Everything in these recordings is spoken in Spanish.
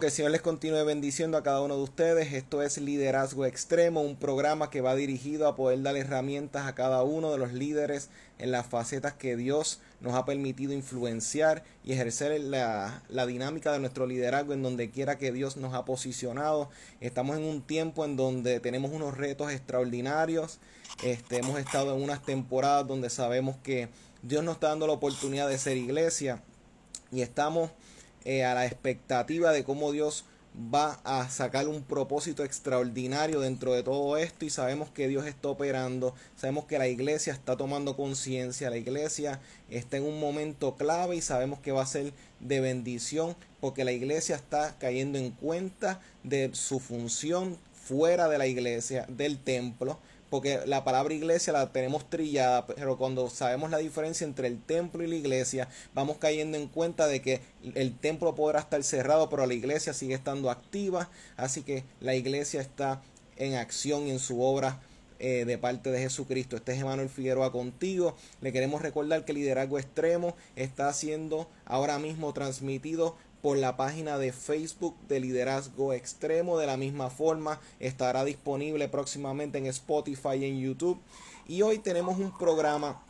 Que el Señor les continúe bendiciendo a cada uno de ustedes. Esto es Liderazgo Extremo, un programa que va dirigido a poder dar herramientas a cada uno de los líderes en las facetas que Dios nos ha permitido influenciar y ejercer la, la dinámica de nuestro liderazgo en donde quiera que Dios nos ha posicionado. Estamos en un tiempo en donde tenemos unos retos extraordinarios. Este, hemos estado en unas temporadas donde sabemos que Dios nos está dando la oportunidad de ser iglesia y estamos eh, a la expectativa de cómo Dios va a sacar un propósito extraordinario dentro de todo esto y sabemos que Dios está operando, sabemos que la iglesia está tomando conciencia, la iglesia está en un momento clave y sabemos que va a ser de bendición porque la iglesia está cayendo en cuenta de su función fuera de la iglesia, del templo, porque la palabra iglesia la tenemos trillada, pero cuando sabemos la diferencia entre el templo y la iglesia, vamos cayendo en cuenta de que el templo podrá estar cerrado, pero la iglesia sigue estando activa, así que la iglesia está en acción en su obra eh, de parte de Jesucristo. Este es Emanuel Figueroa contigo. Le queremos recordar que Liderazgo Extremo está siendo ahora mismo transmitido por la página de Facebook de Liderazgo Extremo. De la misma forma, estará disponible próximamente en Spotify y en YouTube. Y hoy tenemos un programa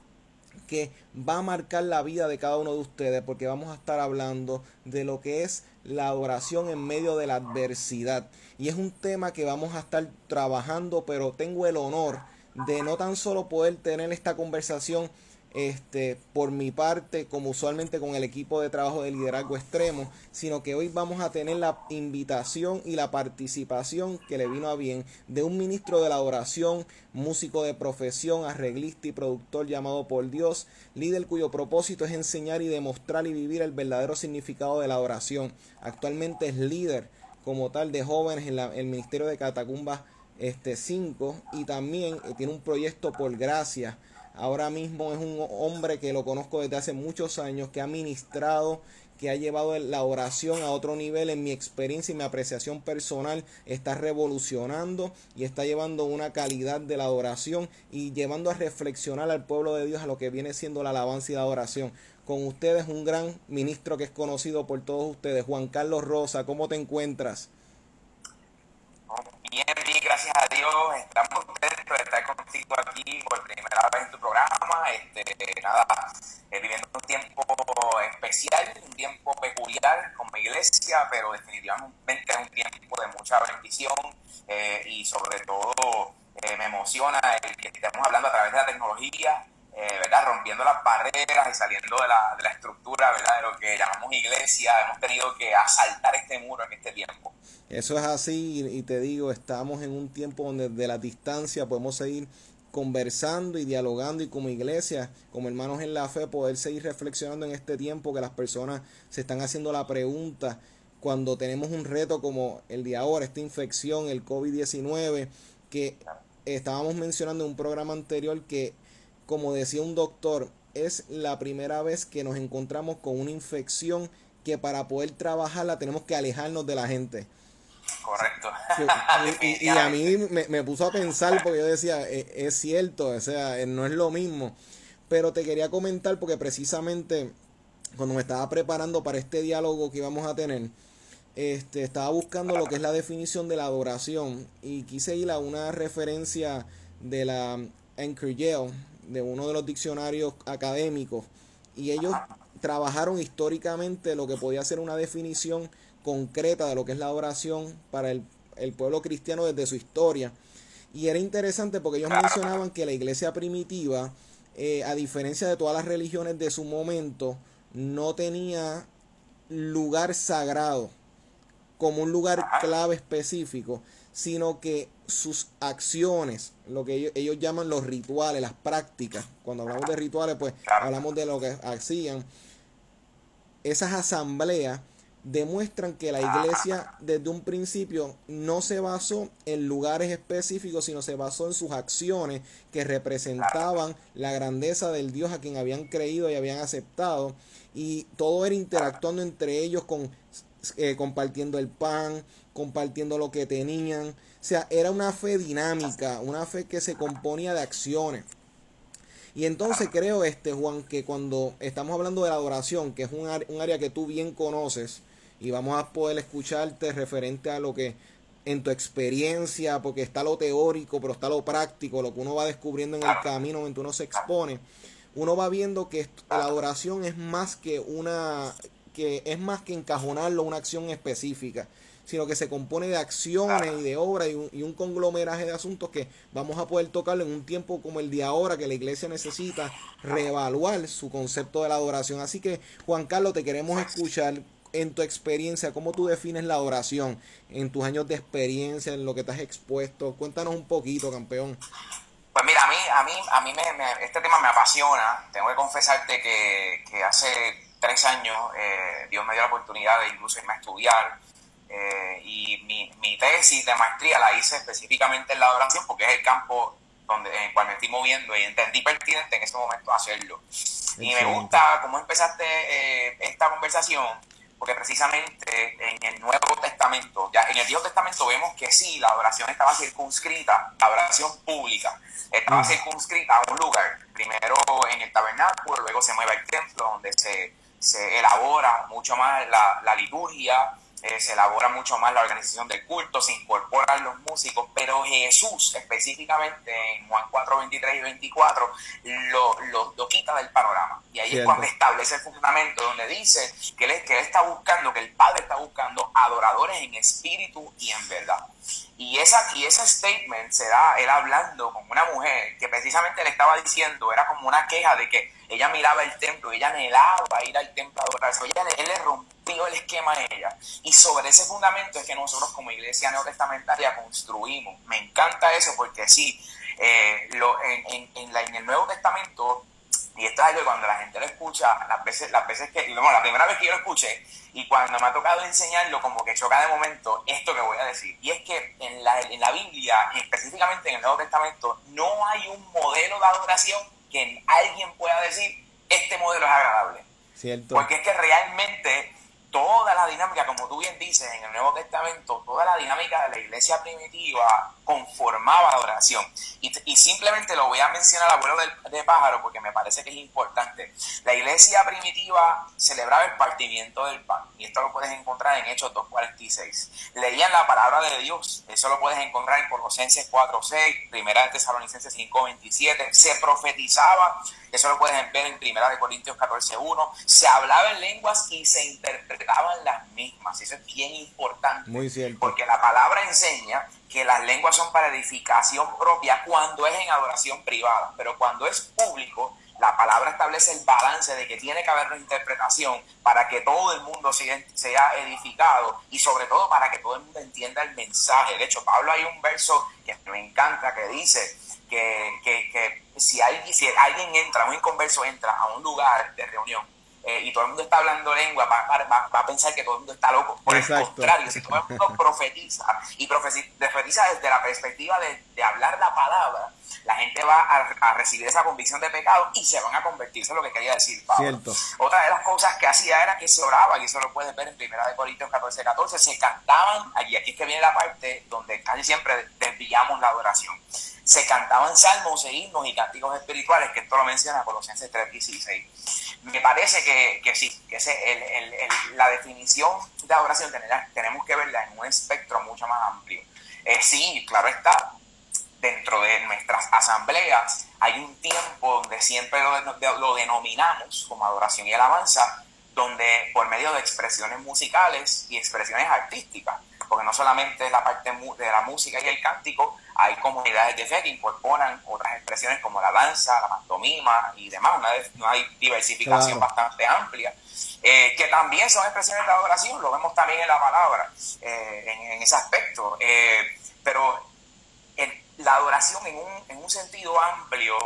que va a marcar la vida de cada uno de ustedes porque vamos a estar hablando de lo que es la adoración en medio de la adversidad. Y es un tema que vamos a estar trabajando, pero tengo el honor de no tan solo poder tener esta conversación este, por mi parte, como usualmente con el equipo de trabajo de liderazgo extremo, sino que hoy vamos a tener la invitación y la participación que le vino a bien de un ministro de la oración, músico de profesión, arreglista y productor llamado por Dios, líder cuyo propósito es enseñar y demostrar y vivir el verdadero significado de la oración. Actualmente es líder como tal de jóvenes en el Ministerio de Catacumbas este 5 y también eh, tiene un proyecto por gracia Ahora mismo es un hombre que lo conozco desde hace muchos años, que ha ministrado, que ha llevado la oración a otro nivel en mi experiencia y mi apreciación personal. Está revolucionando y está llevando una calidad de la oración y llevando a reflexionar al pueblo de Dios a lo que viene siendo la alabanza y la oración. Con ustedes un gran ministro que es conocido por todos ustedes, Juan Carlos Rosa. ¿Cómo te encuentras? Bien, bien, gracias a Dios. Estamos contigo aquí por primera vez en tu programa. Este, nada, eh, viviendo un tiempo especial, un tiempo peculiar como iglesia, pero definitivamente es un tiempo de mucha bendición eh, y sobre todo eh, me emociona el que estemos hablando a través de la tecnología eh, ¿verdad? Rompiendo las barreras y saliendo de la, de la estructura, ¿verdad? De lo que llamamos iglesia, hemos tenido que asaltar este muro en este tiempo. Eso es así y te digo, estamos en un tiempo donde de la distancia podemos seguir conversando y dialogando y como iglesia, como hermanos en la fe, poder seguir reflexionando en este tiempo que las personas se están haciendo la pregunta cuando tenemos un reto como el de ahora, esta infección, el COVID-19, que estábamos mencionando en un programa anterior que como decía un doctor, es la primera vez que nos encontramos con una infección que para poder trabajarla tenemos que alejarnos de la gente. Correcto. Y, a mí me, puso a pensar porque yo decía, e, es, cierto, o sea, eh, no es lo mismo. Pero te quería comentar porque precisamente cuando me estaba preparando para este diálogo que íbamos a tener, este, estaba buscando lo que es la definición de la adoración y quise ir a una referencia de la Anchor Yale, de uno de los diccionarios académicos y ellos trabajaron históricamente lo que podía ser una definición concreta de lo que es la oración para el, pueblo cristiano desde su historia. Y era interesante porque ellos mencionaban que la iglesia primitiva, eh, a diferencia de todas las religiones de su momento, no tenía lugar sagrado como un lugar clave específico, sino que sus acciones, lo que ellos, llaman los rituales, las prácticas. Cuando hablamos de rituales, pues hablamos de lo que hacían. Esas asambleas demuestran que la iglesia desde un principio no se basó en lugares específicos, sino se basó en sus acciones que representaban la grandeza del Dios a quien habían creído y habían aceptado. Y todo era interactuando entre ellos con eh, compartiendo el pan, compartiendo lo que tenían. Sea, era una fe dinámica, una fe que se componía de acciones. Y entonces creo, este Juan, que cuando estamos hablando de la adoración, que es un, un área que tú bien conoces, y vamos a poder escucharte referente a lo que en tu experiencia, porque está lo teórico, pero está lo práctico, lo que uno va descubriendo en el camino mientras uno se expone, uno va viendo que la adoración es más que una que es más que encajonarlo una acción específica, sino que se compone de acciones y de obras y un, y un conglomeraje de asuntos que vamos a poder tocarlo en un tiempo como el de ahora, que la iglesia necesita reevaluar su concepto de la adoración. Así que, Juan Carlos, te queremos escuchar en tu experiencia, ¿cómo tú defines la oración en tus años de experiencia, en lo que te has expuesto? Cuéntanos un poquito, campeón. Pues mira, a mí, a mí, a mí me, este tema me apasiona. Tengo que confesarte que, que hace tres años eh, Dios me dio la oportunidad de incluso irme a estudiar. Eh, y mi, mi, tesis de maestría la hice específicamente en la oración porque es el campo donde, en el cual me estoy moviendo y entendí pertinente en ese momento hacerlo. Y me gusta cómo empezaste eh, esta conversación porque precisamente en el Nuevo Testamento, ya en el Viejo Testamento vemos que sí, la adoración estaba circunscrita, la adoración pública, estaba mm. circunscrita a un lugar, primero en el tabernáculo, luego se mueve al templo donde se, se elabora mucho más la, la liturgia, eh, se elabora mucho más la organización del culto, se incorporan los músicos, pero Jesús específicamente en Juan 4, 23 y 24 lo, lo, quita del panorama. Y ahí es cuando establece el fundamento donde dice que él, que él está buscando, que el Padre está buscando adoradores en espíritu y en verdad. Y, esa, y ese statement se da él hablando con una mujer que precisamente le estaba diciendo, era como una queja de que ella miraba el templo, ella anhelaba ir al templo a adorarse, ella, él le rompió el esquema ella. Y sobre ese fundamento es que nosotros como iglesia neotestamentaria construimos. Me encanta eso porque sí, eh, lo, en, en, la, en el Nuevo Testamento y esto es algo que cuando la gente lo escucha, las veces, las veces que, bueno, la primera vez que yo lo escuché, y cuando me ha tocado enseñarlo, como que choca de momento esto que voy a decir. Y es que en la, en la Biblia, y específicamente en el Nuevo Testamento, no hay un modelo de adoración que alguien pueda decir, este modelo es agradable. Cierto. Porque es que realmente toda la dinámica, como tú bien dices en el Nuevo Testamento, toda la dinámica de la iglesia primitiva conformaba la oración. Y, simplemente lo voy a mencionar abuelo de pájaro porque me parece que es importante. La iglesia primitiva celebraba el partimiento del pan. Y esto lo puedes encontrar en Hechos 2.46. Leían la palabra de Dios. Eso lo puedes encontrar en Colosenses 4.6, Primera de Tesalonicenses 5.27. Se profetizaba eso lo puedes ver en Primera de Corintios 14.1. Se hablaba en lenguas y se interpretaban las mismas. Eso es bien importante. Muy cierto. Porque la palabra enseña que las lenguas son para edificación propia cuando es en adoración privada. Pero cuando es público, la palabra establece el balance de que tiene que haber una interpretación para que todo el mundo sea, edificado y sobre todo para que todo el mundo entienda el mensaje. De hecho, Pablo hay un verso que me encanta que dice que, que, que si alguien, si alguien entra, un inconverso entra a un lugar de reunión eh, y todo el mundo está hablando lengua, va, va, a pensar que todo el mundo está loco. Por el contrario, si todo el mundo profetiza y profetiza desde la perspectiva de, de hablar la palabra, la gente va a, recibir esa convicción de pecado y se van a convertirse en lo que quería decir Pablo. Otra de las cosas que hacía era que se oraba, y eso lo puedes ver en 1 Corintios 14, 14, se cantaban, allí aquí es que viene la parte donde casi siempre desviamos la adoración se cantaban salmos e himnos y cánticos espirituales, que esto lo menciona Colosenses 3.16. Me parece que, que sí, que ese, el, el, la definición de adoración tenemos que verla en un espectro mucho más amplio. Eh, sí, claro está, dentro de nuestras asambleas hay un tiempo donde siempre lo, lo denominamos como adoración y alabanza, donde por medio de expresiones musicales y expresiones artísticas, porque no solamente la parte de la música y el cántico, hay comunidades de fe que incorporan otras expresiones como la danza, la pantomima y demás, una, hay diversificación bastante amplia, eh, que también son expresiones de adoración, lo vemos también en la palabra, eh, en, ese aspecto, eh, pero la adoración en un, en un sentido amplio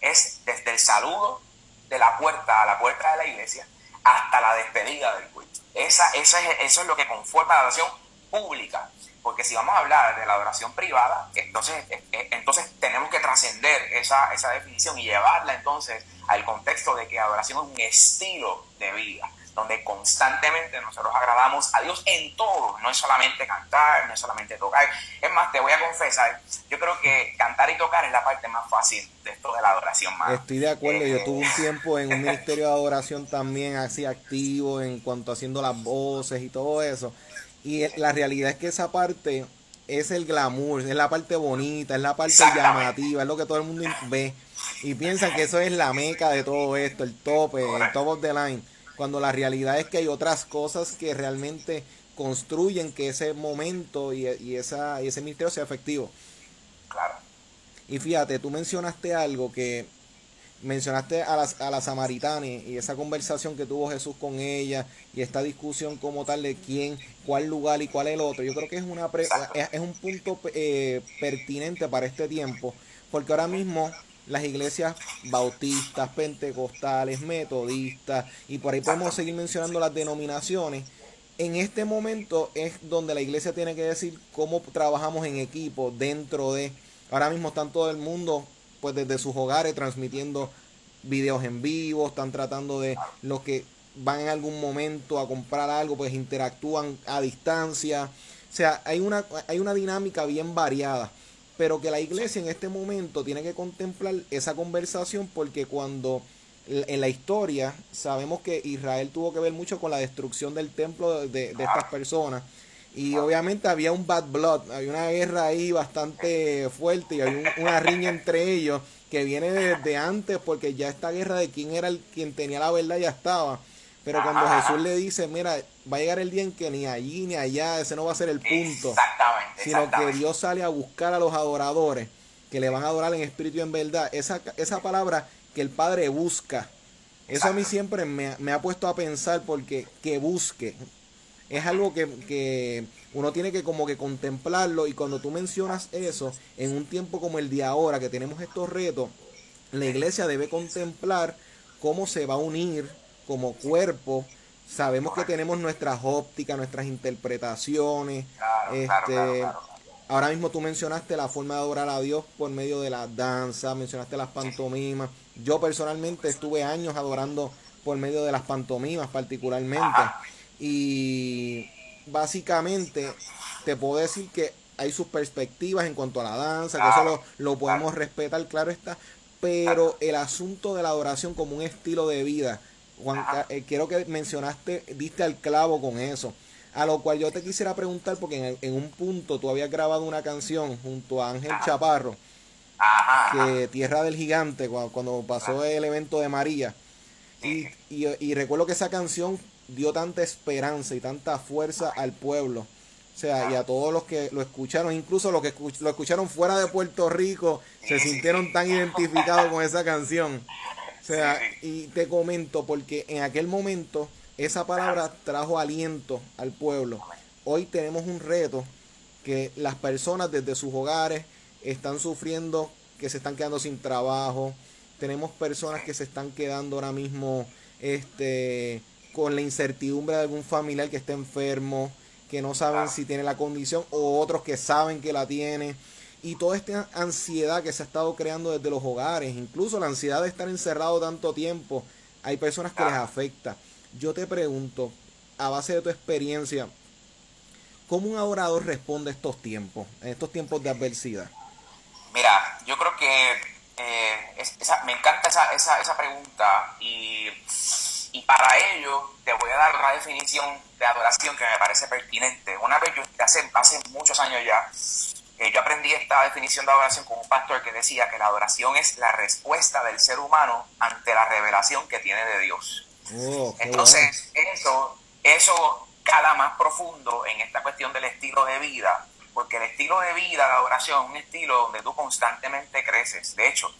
es desde el saludo de la puerta a la puerta de la iglesia hasta la despedida del culto. Esa, es, eso es lo que conforma la adoración pública. Porque si vamos a hablar de la adoración privada, entonces, entonces tenemos que trascender esa, esa definición y llevarla entonces al contexto de que adoración es un estilo de vida donde constantemente nosotros agradamos a Dios en todo, no es solamente cantar, no es solamente tocar. Es más, te voy a confesar, yo creo que cantar y tocar es la parte más fácil de esto de la adoración. Más. Estoy de acuerdo, yo tuve un eh, tiempo en un ministerio de adoración también así activo en cuanto haciendo las voces y todo eso. Y la realidad es que esa parte es el glamour, es la parte bonita, es la parte llamativa, es lo que todo el mundo ve. Y piensan que eso es la meca de todo esto, el tope, el top of the line cuando la realidad es que hay otras cosas que realmente construyen que ese momento y, esa, y ese misterio sea efectivo. Claro. Y fíjate, tú mencionaste algo que mencionaste a la, a la samaritana y esa conversación que tuvo Jesús con ella y esta discusión como tal de quién, cuál lugar y cuál el otro. Yo creo que es, una es, un punto eh, pertinente para este tiempo, porque ahora mismo las iglesias bautistas, pentecostales, metodistas, y por ahí podemos seguir mencionando las denominaciones. En este momento es donde la iglesia tiene que decir cómo trabajamos en equipo dentro de... Ahora mismo están todo el mundo, pues desde sus hogares, transmitiendo videos en vivo, están tratando de los que van en algún momento a comprar algo, pues interactúan a distancia. O sea, hay una, hay una dinámica bien variada pero que la iglesia en este momento tiene que contemplar esa conversación porque cuando en la historia sabemos que Israel tuvo que ver mucho con la destrucción del templo de, estas personas y obviamente había un bad blood, había una guerra ahí bastante fuerte y había una riña entre ellos que viene desde antes porque ya esta guerra de quién era el quien tenía la verdad ya estaba. Pero cuando Jesús le dice, mira, va a llegar el día en que ni allí ni allá, ese no va a ser el punto. Exactamente. Sino que Dios sale a buscar a los adoradores que le van a adorar en espíritu y en verdad. Esa, esa palabra que el Padre busca, eso a mí siempre me, me, ha puesto a pensar porque que busque es algo que, que, uno tiene que como que contemplarlo y cuando tú mencionas eso en un tiempo como el de ahora que tenemos estos retos, la iglesia debe contemplar cómo se va a unir como cuerpo, sabemos que tenemos nuestras ópticas, nuestras interpretaciones. este, ahora mismo tú mencionaste la forma de adorar a Dios por medio de la danza, mencionaste las pantomimas. Yo personalmente estuve años adorando por medio de las pantomimas particularmente. Y básicamente te puedo decir que hay sus perspectivas en cuanto a la danza, que eso lo, lo podemos respetar, claro está. Pero el asunto de la adoración como un estilo de vida, Juan, eh, quiero que mencionaste, diste al clavo con eso. A lo cual yo te quisiera preguntar, porque en, un punto tú habías grabado una canción junto a Ángel Chaparro, que Tierra del Gigante, cuando, pasó el evento de María. Y, y, recuerdo que esa canción dio tanta esperanza y tanta fuerza al pueblo. O sea, y a todos los que lo escucharon, incluso los que lo escucharon fuera de Puerto Rico, se sintieron tan identificados con esa canción. O sea, y te comento porque en aquel momento esa palabra trajo aliento al pueblo. Hoy tenemos un reto que las personas desde sus hogares están sufriendo, que se están quedando sin trabajo. Tenemos personas que se están quedando ahora mismo este, con la incertidumbre de algún familiar que está enfermo, que no saben si tiene la condición, o otros que saben que la tiene y toda esta ansiedad que se ha estado creando desde los hogares, incluso la ansiedad de estar encerrado tanto tiempo, hay personas que les ah. afecta. Yo te pregunto, a base de tu experiencia, ¿cómo un adorador responde a estos tiempos, en estos tiempos de adversidad? Mira, yo creo que eh, me encanta esa, esa, esa pregunta y, y, para ello te voy a dar una definición de adoración que me parece pertinente. Una vez yo, hace, hace muchos años ya, eh, yo aprendí esta definición de adoración con un pastor que decía que la adoración es la respuesta del ser humano ante la revelación que tiene de Dios. Oh, Entonces, eso, eso cala más profundo en esta cuestión del estilo de vida, porque el estilo de vida, la adoración, es un estilo donde tú constantemente creces. De hecho,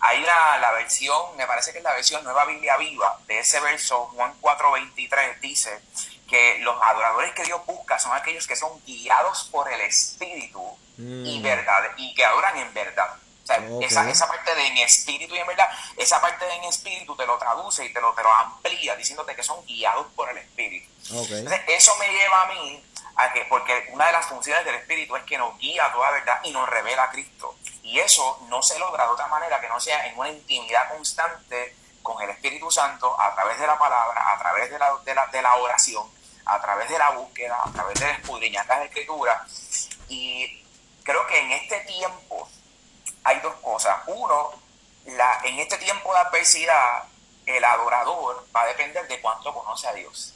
hay la, la versión, me parece que es la versión Nueva Biblia Viva de ese verso, Juan 4:23, dice que los adoradores que Dios busca son aquellos que son guiados por el Espíritu y mm. verdad y que adoran en verdad. O sea, esa, esa, parte de en espíritu y en verdad, esa parte de en espíritu te lo traduce y te lo, te lo amplía diciéndote que son guiados por el espíritu. Entonces, eso me lleva a mí a que, porque una de las funciones del espíritu es que nos guía a toda verdad y nos revela a Cristo. Y eso no se logra de otra manera que no sea en una intimidad constante con el Espíritu Santo a través de la palabra, a través de la, de la, de la oración, a través de la búsqueda, a través de escudriñar las escrituras. Y creo que en este tiempo hay dos cosas. Uno, la, en este tiempo de adversidad, el adorador va a depender de cuánto conoce a Dios.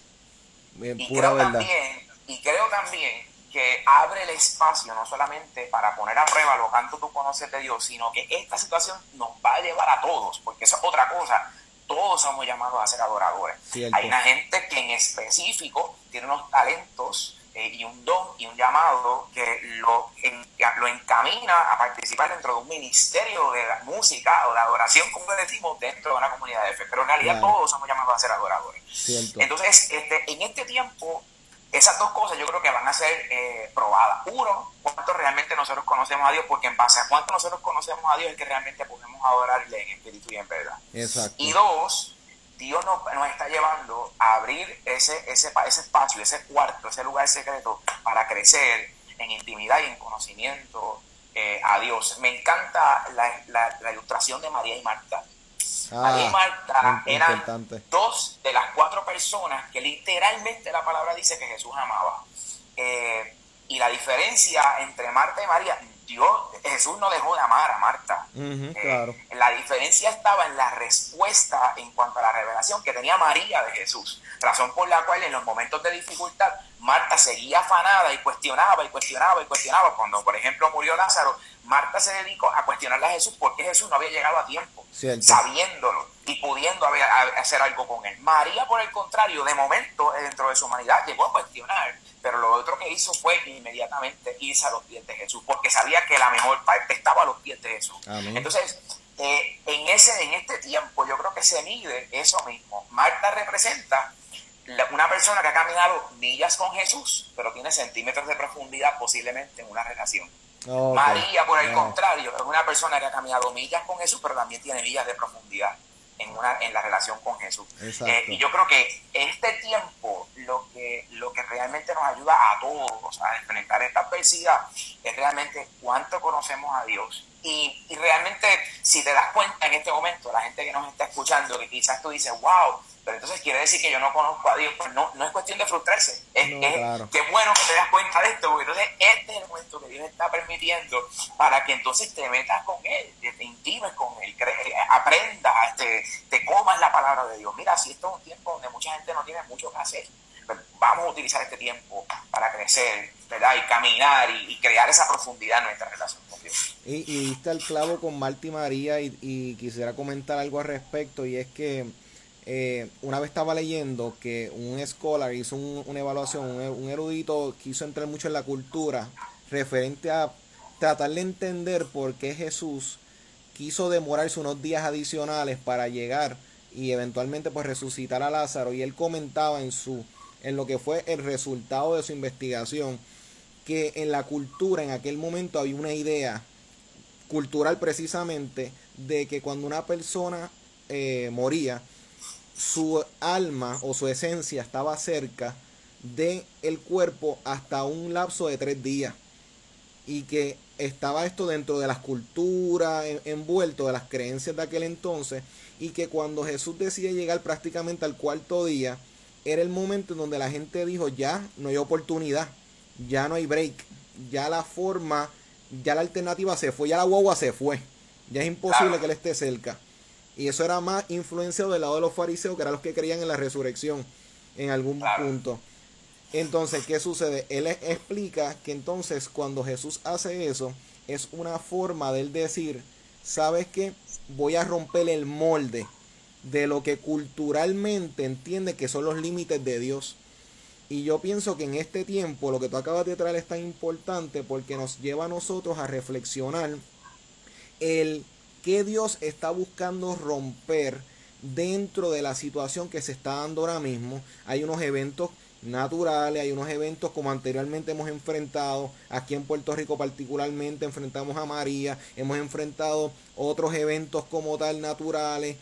y, creo también, y creo también que abre el espacio no solamente para poner a prueba lo cuánto tú conoces de Dios, sino que esta situación nos va a llevar a todos, porque eso es otra cosa. Todos somos llamados a ser adoradores. Hay una gente que en específico tiene unos talentos eh, y un don y un llamado que lo, lo encamina a participar dentro de un ministerio de música o de adoración, como decimos, dentro de una comunidad de fe. Pero en realidad todos somos llamados a ser adoradores. Entonces, este, en este tiempo, esas dos cosas yo creo que van a ser eh, probadas. Uno, cuánto realmente nosotros conocemos a Dios, porque en base a cuánto nosotros conocemos a Dios es que realmente podemos adorarle en espíritu y en verdad. Y dos, Dios nos, está llevando a abrir ese, ese, ese espacio, ese cuarto, ese lugar secreto para crecer en intimidad y en conocimiento eh, a Dios. Me encanta la, ilustración de María y Marta. Ah, María y Marta eran dos de cuatro personas que literalmente la palabra dice que Jesús amaba. Eh, y la diferencia entre Marta y María, Dios, Jesús no dejó de amar a Marta. Eh, la diferencia estaba en la respuesta en cuanto a la revelación que tenía María de Jesús. Razón por la cual en los momentos de dificultad Marta seguía afanada y cuestionaba y cuestionaba y cuestionaba. Cuando, por ejemplo, murió Lázaro, Marta se dedicó a cuestionarle a Jesús porque Jesús no había llegado a tiempo, sabiéndolo y pudiendo hacer algo con él. María, por el contrario, de momento, dentro de su humanidad, llegó a cuestionar pero lo otro que hizo fue inmediatamente irse a los pies de Jesús, porque sabía que la mejor parte estaba a los pies de Jesús. Entonces, eh, en, ese, en este tiempo yo creo que se mide eso mismo. Marta representa una persona que ha caminado millas con Jesús, pero tiene centímetros de profundidad posiblemente en una relación. María, por el contrario, es una persona que ha caminado millas con Jesús, pero también tiene millas de profundidad en, una, en la relación con Jesús. Eh, y yo creo que este tiempo lo que, lo que realmente nos ayuda a todos a enfrentar esta adversidad es realmente cuánto conocemos a Dios. Y, y realmente, si te das cuenta en este momento, la gente que nos está escuchando, que quizás tú dices, wow, pero entonces quiere decir que yo no conozco a Dios, pues no, no es cuestión de frustrarse. Es, que bueno que te das cuenta de esto, porque entonces este es el momento que Dios está permitiendo para que entonces te metas con Él, te intimes con Él, aprendas, te, te comas la palabra de Dios. Mira, si esto es un tiempo donde mucha gente no tiene mucho que hacer, pues vamos a utilizar este tiempo para crecer, ¿verdad? Y caminar y, crear esa profundidad en nuestra relación con Dios. Y, y diste el clavo con Marta y María y, y quisiera comentar algo al respecto y es que eh, una vez estaba leyendo que un scholar hizo una evaluación, un, erudito quiso entrar mucho en la cultura referente a tratar de entender por qué Jesús quiso demorarse unos días adicionales para llegar y eventualmente pues resucitar a Lázaro. Y él comentaba en su en lo que fue el resultado de su investigación que en la cultura en aquel momento había una idea cultural precisamente de que cuando una persona eh, moría su alma o su esencia estaba cerca de el cuerpo hasta un lapso de tres días. Y que estaba esto dentro de las culturas envuelto de las creencias de aquel entonces y que cuando Jesús decide llegar prácticamente al cuarto día era el momento en donde la gente dijo ya no hay oportunidad ya no hay break ya la forma ya la alternativa se fue ya la guagua se fue ya es imposible que él esté cerca y eso era más influenciado del lado de los fariseos, que eran los que creían en la resurrección en algún punto. Entonces, ¿qué sucede? Él explica que entonces cuando Jesús hace eso, es una forma de él decir, ¿sabes qué? Voy a romper el molde de lo que culturalmente entiende que son los límites de Dios. Y yo pienso que en este tiempo lo que tú acabas de traer es tan importante porque nos lleva a nosotros a reflexionar el qué Dios está buscando romper dentro de la situación que se está dando ahora mismo. Hay unos eventos naturales, hay unos eventos como anteriormente hemos enfrentado, aquí en Puerto Rico particularmente enfrentamos a María, hemos enfrentado otros eventos como tal naturales,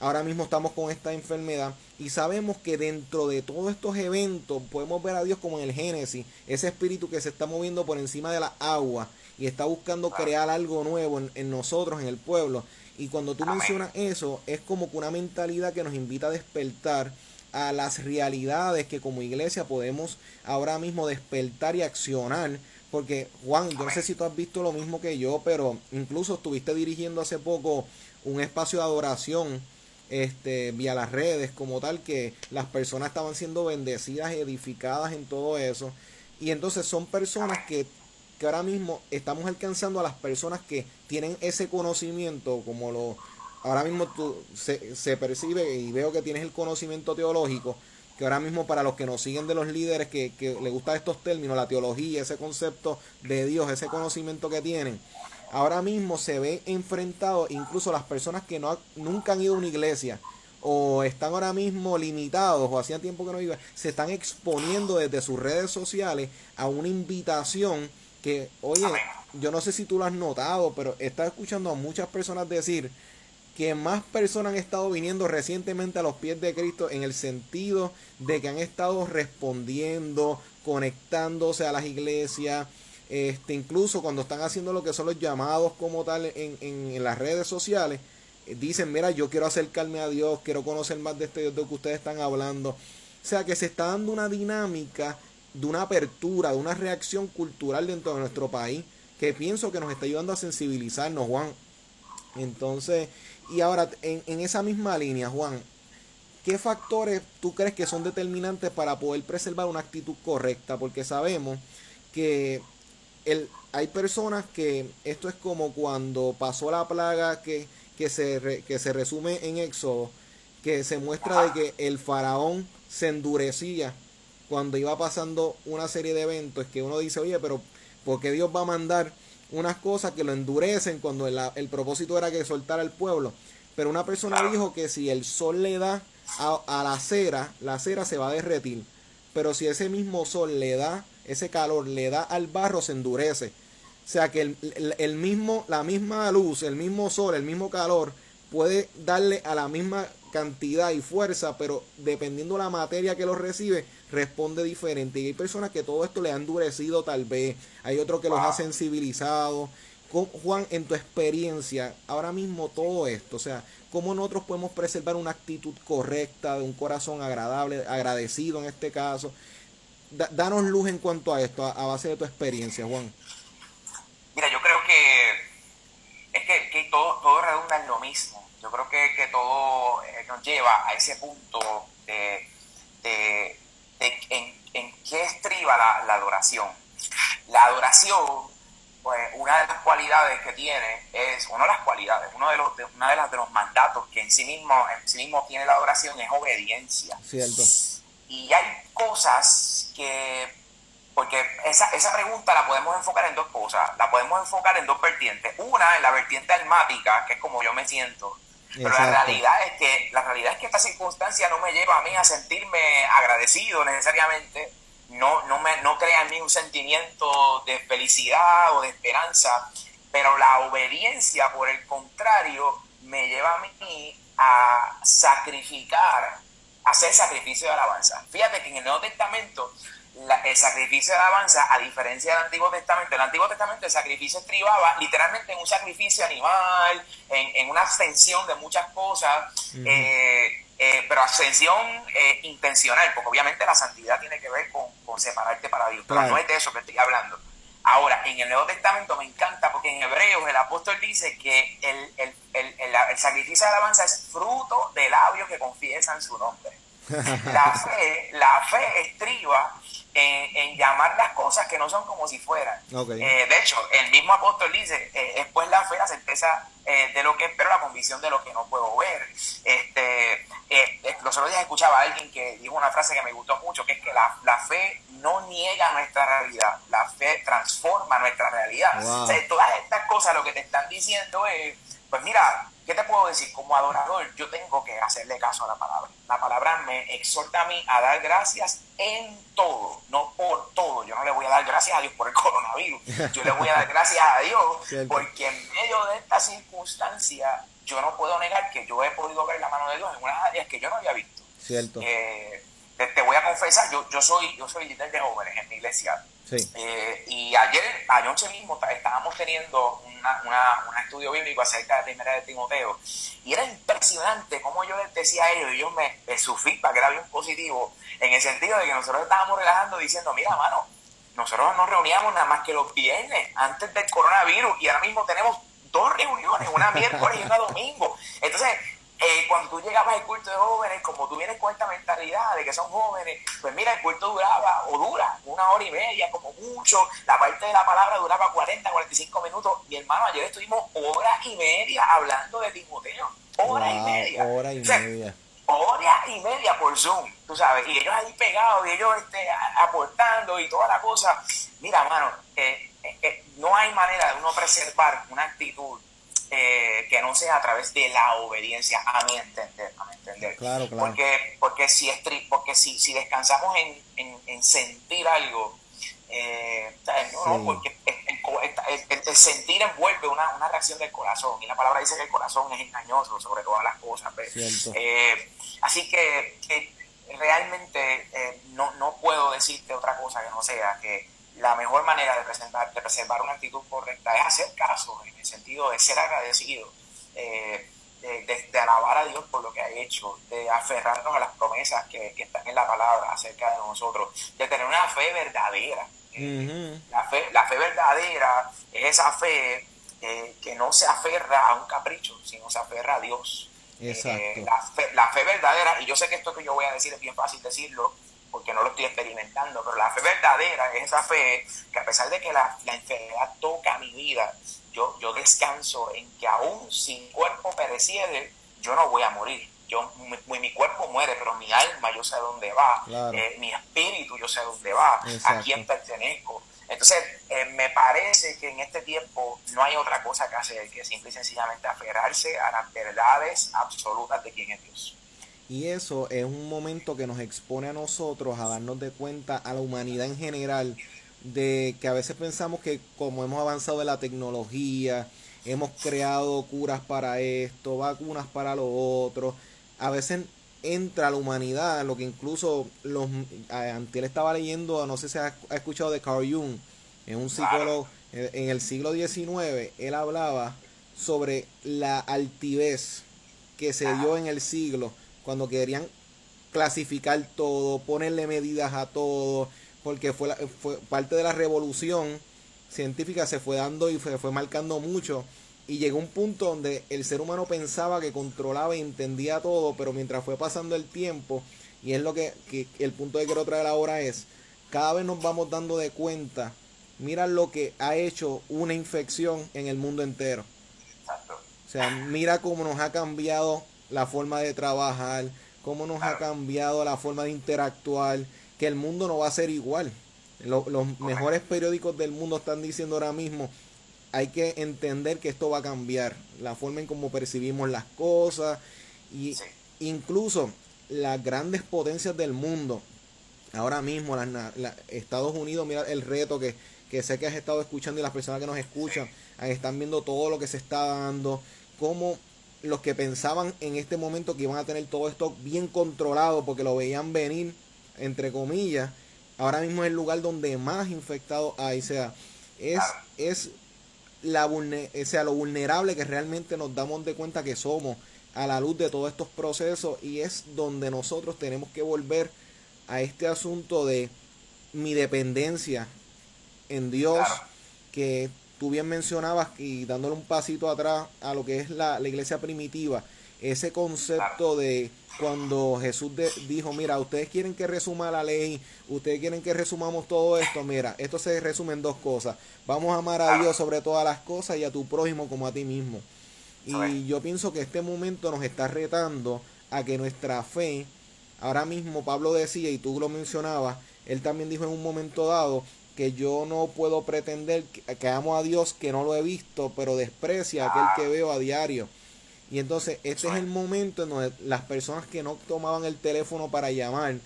ahora mismo estamos con esta enfermedad y sabemos que dentro de todos estos eventos podemos ver a Dios como en el Génesis, ese espíritu que se está moviendo por encima de la agua y está buscando crear algo nuevo en, en nosotros, en el pueblo. Y cuando tú mencionas eso, es como que una mentalidad que nos invita a despertar a las realidades que como iglesia podemos ahora mismo despertar y accionar. Porque Juan, yo no sé si tú has visto lo mismo que yo, pero incluso estuviste dirigiendo hace poco un espacio de adoración este, vía las redes como tal, que las personas estaban siendo bendecidas, edificadas en todo eso. Y entonces son personas que, que ahora mismo estamos alcanzando a las personas que tienen ese conocimiento, como lo ahora mismo tú, se, se percibe y veo que tienes el conocimiento teológico, que ahora mismo para los que nos siguen de los líderes que, que les gustan estos términos, la teología, ese concepto de Dios, ese conocimiento que tienen, ahora mismo se ve enfrentado incluso las personas que no nunca han ido a una iglesia o están ahora mismo limitados o hacían tiempo que no iban, se están exponiendo desde sus redes sociales a una invitación que, oye, yo no sé si tú lo has notado, pero estás escuchando a muchas personas decir, que más personas han estado viniendo recientemente a los pies de Cristo en el sentido de que han estado respondiendo, conectándose a las iglesias, este, incluso cuando están haciendo lo que son los llamados como tal en, en, las redes sociales, eh, dicen, mira, yo quiero acercarme a Dios, quiero conocer más de este Dios de que ustedes están hablando. O sea que se está dando una dinámica de una apertura, de una reacción cultural dentro de nuestro país, que pienso que nos está ayudando a sensibilizarnos, Juan. Entonces, y ahora, en, en esa misma línea, Juan, ¿qué factores tú crees que son determinantes para poder preservar una actitud correcta? Porque sabemos que el, hay personas que esto es como cuando pasó la plaga que, que, se, que se resume en Éxodo, que se muestra de que el faraón se endurecía cuando iba pasando una serie de eventos, que uno dice, oye, pero ¿por qué Dios va a mandar unas cosas que lo endurecen cuando el, propósito era que soltara al pueblo. Pero una persona dijo que si el sol le da a, la cera, la cera se va a derretir. Pero si ese mismo sol le da, ese calor le da al barro, se endurece. O sea que el, el, mismo, la misma luz, el mismo sol, el mismo calor puede darle a la misma cantidad y fuerza, pero dependiendo la materia que lo recibe, responde diferente. Y hay personas que todo esto le ha endurecido tal vez, hay otros que los ha sensibilizado. Juan, en tu experiencia, ahora mismo todo esto, o sea, ¿cómo nosotros podemos preservar una actitud correcta, de un corazón agradable, agradecido en este caso? danos luz en cuanto a esto, a, base de tu experiencia, Juan. Mira, yo creo que es que, que todo, todo redunda en lo mismo. Que, que todo eh, nos lleva a ese punto de, de, en, en, qué estriba la, la, adoración. La adoración, pues una de las cualidades que tiene es, una de las cualidades, uno de los, de, una de las de los mandatos que en sí mismo, en sí mismo tiene la adoración es obediencia. Cierto. Y hay cosas que porque esa, esa pregunta la podemos enfocar en dos cosas. La podemos enfocar en dos vertientes. Una, en la vertiente almática, que es como yo me siento. Pero la realidad es que la realidad es que esta circunstancia no me lleva a mí a sentirme agradecido necesariamente, no, no, me, no crea en mí un sentimiento de felicidad o de esperanza, pero la obediencia, por el contrario, me lleva a mí a sacrificar, a hacer sacrificio de alabanza. Fíjate que en el Nuevo Testamento el sacrificio de alabanza, a diferencia del Antiguo Testamento, el Antiguo Testamento el sacrificio estribaba literalmente en un sacrificio animal, en, en una abstención de muchas cosas, eh, eh, pero abstención eh, intencional, porque obviamente la santidad tiene que ver con, con separarte para Dios, pero no es de eso que estoy hablando. Ahora, en el Nuevo Testamento me encanta porque en Hebreos el apóstol dice que el, el, el, el sacrificio de alabanza es fruto de labios que confiesan su nombre. La fe, la fe estriba en, llamar las cosas que no son como si fueran. Eh, de hecho, el mismo apóstol dice, eh, es pues la fe, la certeza eh, de lo que espero, la convicción de lo que no puedo ver. Este, los otros días escuchaba a alguien que dijo una frase que me gustó mucho, que es que la, la fe no niega nuestra realidad, la fe transforma nuestra realidad. todas estas cosas lo que te están diciendo es, pues mira, ¿qué te puedo decir? Como adorador, yo tengo que hacerle caso a la palabra. La palabra me exhorta a mí a dar gracias en todo, no por todo. Yo no le voy a dar gracias a Dios por el coronavirus. Yo le voy a dar gracias a Dios porque en medio de esta circunstancia yo no puedo negar que yo he podido ver la mano de Dios en unas áreas que yo no había visto. Cierto. Eh, te, voy a confesar, yo, yo soy yo soy líder de jóvenes en mi iglesia. Eh, y ayer, anoche mismo, estábamos teniendo un estudio bíblico acerca de primera de Timoteo. Y era impresionante cómo yo les decía a ellos, y ellos me, me su feedback era bien positivo, en el sentido de que nosotros estábamos relajando diciendo, mira, mano, nosotros nos reuníamos nada más que los viernes antes del coronavirus y ahora mismo tenemos dos reuniones, una miércoles y una domingo. Entonces, eh, cuando tú llegabas al culto de jóvenes, como tú vienes con esta mentalidad de que son jóvenes, pues mira, el culto duraba o dura una hora y media, como mucho. La parte de la palabra duraba 40, 45 minutos. Mi hermano, ayer estuvimos hora y media hablando de Timoteo. Hora y media. Hora y media. Hora y media por Zoom, tú sabes. Y ellos ahí pegados, y ellos este, aportando y toda la cosa. Mira, hermano, eh, eh, no hay manera de uno preservar una actitud eh, que no sea a través de la obediencia, a mi entender. A mi entender. Claro, claro. Porque, porque, si, porque si, si descansamos en, en, en sentir algo, eh, no, porque el, sentir envuelve una, una, reacción del corazón y la palabra dice que el corazón es engañoso sobre todas las cosas. Eh, así que, que realmente eh, no, no puedo decirte otra cosa que no sea que la mejor manera de, presentar, de preservar una actitud correcta es hacer caso, en el sentido de ser agradecido, eh, de, alabar a Dios por lo que ha hecho, de aferrarnos a las promesas que, están en la palabra acerca de nosotros, de tener una fe verdadera. la, fe, la fe verdadera es esa fe eh, que no se aferra a un capricho, sino se aferra a Dios. Eh, la, fe, la fe verdadera, y yo sé que esto que yo voy a decir es bien fácil decirlo, porque no lo estoy experimentando, pero la fe verdadera es esa fe que a pesar de que la, enfermedad toca mi vida, yo, yo descanso en que aún sin cuerpo pereciere, yo no voy a morir. Yo, mi, mi, cuerpo muere, pero mi alma yo sé dónde va, eh, mi espíritu yo sé dónde va, a quién pertenezco. Entonces, eh, me parece que en este tiempo no hay otra cosa que hacer que simple y sencillamente aferrarse a las verdades absolutas de quién es Dios. Y eso es un momento que nos expone a nosotros a darnos de cuenta a la humanidad en general de que a veces pensamos que como hemos avanzado en la tecnología, hemos creado curas para esto, vacunas para lo otro, a veces entra la humanidad, lo que incluso los antes estaba leyendo, no sé si ha, escuchado de Carl Jung, en un psicólogo en el siglo XIX, él hablaba sobre la altivez que se dio en el siglo cuando querían clasificar todo, ponerle medidas a todo, porque fue, fue parte de la revolución científica se fue dando y fue, fue marcando mucho y llegó un punto donde el ser humano pensaba que controlaba y entendía todo, pero mientras fue pasando el tiempo, y es lo que, que el punto que quiero traer ahora es, cada vez nos vamos dando de cuenta, mira lo que ha hecho una infección en el mundo entero. O sea, mira cómo nos ha cambiado la forma de trabajar, cómo nos ha cambiado la forma de interactuar, que el mundo no va a ser igual. Los, mejores periódicos del mundo están diciendo ahora mismo, hay que entender que esto va a cambiar, la forma en cómo percibimos las cosas y incluso las grandes potencias del mundo. Ahora mismo, las, Estados Unidos, mira el reto que, que sé que has estado escuchando y las personas que nos escuchan están viendo todo lo que se está dando, cómo los que pensaban en este momento que iban a tener todo esto bien controlado porque lo veían venir, entre comillas, ahora mismo es el lugar donde más infectados hay. O sea, es, es la o sea, lo vulnerable que realmente nos damos de cuenta que somos a la luz de todos estos procesos y es donde nosotros tenemos que volver a este asunto de mi dependencia en Dios, que tú bien mencionabas y dándole un pasito atrás a lo que es la, iglesia primitiva, ese concepto de cuando Jesús dijo, mira, ustedes quieren que resuma la ley, ustedes quieren que resumamos todo esto, mira, esto se resume en dos cosas. Vamos a amar a Dios sobre todas las cosas y a tu prójimo como a ti mismo. Y yo pienso que este momento nos está retando a que nuestra fe, ahora mismo Pablo decía, y tú lo mencionabas, él también dijo en un momento dado, que yo no puedo pretender que, amo a Dios que no lo he visto, pero desprecia a aquel que veo a diario. Y entonces este es el momento en donde las personas que no tomaban el teléfono para llamar,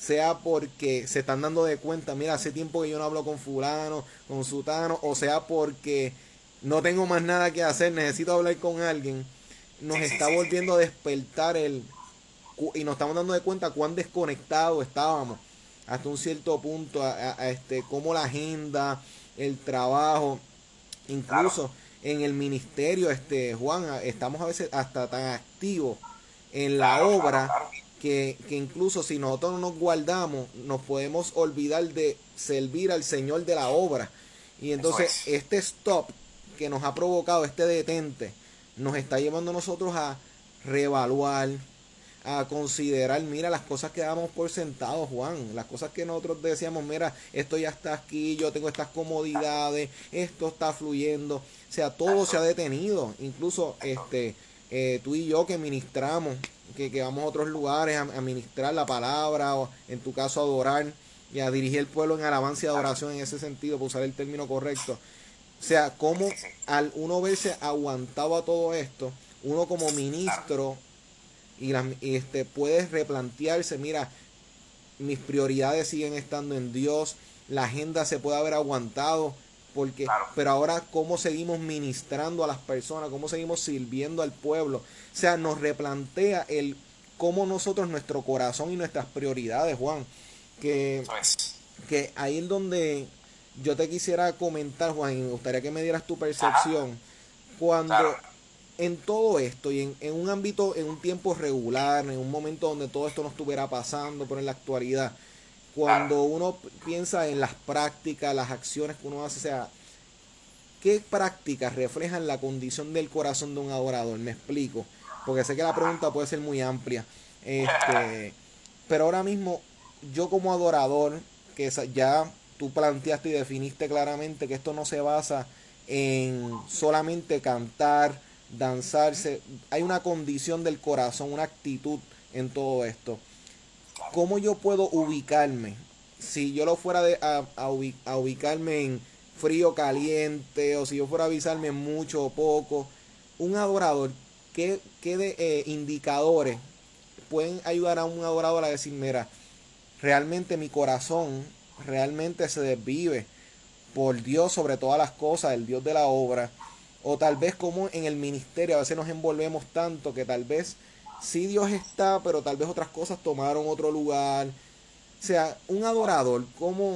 sea porque se están dando de cuenta, mira, hace tiempo que yo no hablo con fulano, con sutano, o sea porque no tengo más nada que hacer, necesito hablar con alguien, nos está volviendo a despertar el y nos estamos dando de cuenta cuán desconectados estábamos hasta un cierto punto a, este cómo la agenda, el trabajo, incluso en el ministerio, este Juan, estamos a veces hasta tan activos en la obra que, que, incluso si nosotros no nos guardamos, nos podemos olvidar de servir al Señor de la obra. Y entonces este stop que nos ha provocado, este detente, nos está llevando a nosotros a reevaluar, a considerar, mira, las cosas que damos por sentado, Juan, las cosas que nosotros decíamos, mira, esto ya está aquí, yo tengo estas comodidades, esto está fluyendo, o sea, todo se ha detenido, incluso este, eh, tú y yo que ministramos, que, que vamos a otros lugares a, ministrar la palabra, o en tu caso adorar y a dirigir el pueblo en alabanza y adoración en ese sentido, por usar el término correcto. O sea, como al uno verse aguantado a todo esto, uno como ministro y, este, puedes replantearse, mira, mis prioridades siguen estando en Dios, la agenda se puede haber aguantado, porque, pero ahora cómo seguimos ministrando a las personas, cómo seguimos sirviendo al pueblo, o sea, nos replantea el cómo nosotros, nuestro corazón y nuestras prioridades, Juan, que, que ahí es donde yo te quisiera comentar, Juan, y me gustaría que me dieras tu percepción, cuando en todo esto y en, en, un ámbito, en un tiempo regular, en un momento donde todo esto no estuviera pasando, pero en la actualidad, cuando uno piensa en las prácticas, las acciones que uno hace, o sea, ¿qué prácticas reflejan la condición del corazón de un adorador? Me explico, porque sé que la pregunta puede ser muy amplia. Este, pero ahora mismo, yo como adorador, que ya tú planteaste y definiste claramente que esto no se basa en solamente cantar, danzarse, hay una condición del corazón, una actitud en todo esto. ¿Cómo yo puedo ubicarme? Si yo lo fuera de, a, ubicarme en frío, caliente, o si yo fuera a avisarme mucho o poco, un adorador, ¿qué, qué de, eh, indicadores pueden ayudar a un adorador a decir, mira, realmente mi corazón realmente se desvive por Dios sobre todas las cosas, el Dios de la obra, o tal vez como en el ministerio a veces nos envolvemos tanto que tal vez sí Dios está, pero tal vez otras cosas tomaron otro lugar. O sea, un adorador, como...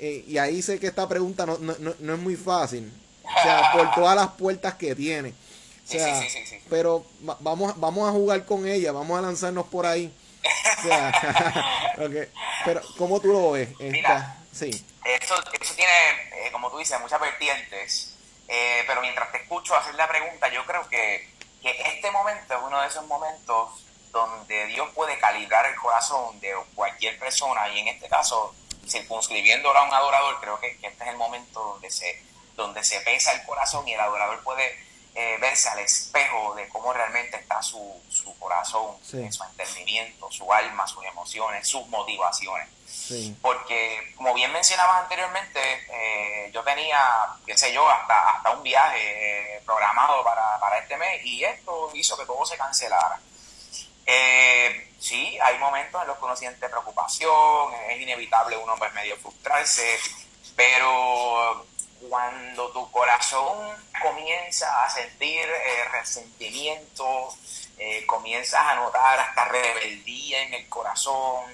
Eh, y ahí sé que esta pregunta no, no, no, es muy fácil. O sea, por todas las puertas que tiene. O sea, pero vamos, vamos a jugar con ella, vamos a lanzarnos por ahí. O sea, Pero, ¿cómo tú lo ves? Mira, sí. Eso, eso tiene, eh, como tú dices, muchas vertientes. Eh, pero mientras te escucho hacer la pregunta, yo creo que, que este momento es uno de esos momentos donde Dios puede calibrar el corazón de cualquier persona y en este caso, circunscribiéndolo a un adorador, creo que, este es el momento donde se, donde se pesa el corazón y el adorador puede eh, verse al espejo de cómo realmente está su, su corazón, su entendimiento, su alma, sus emociones, sus motivaciones. Porque, como bien mencionabas anteriormente, eh, yo tenía, qué sé yo, hasta, hasta un viaje eh, programado para, para, este mes y esto hizo que todo se cancelara. sí, hay momentos en los que uno siente preocupación, es inevitable uno pues medio frustrarse, pero cuando tu corazón comienza a sentir eh, resentimiento, eh, comienzas a notar hasta rebeldía en el corazón,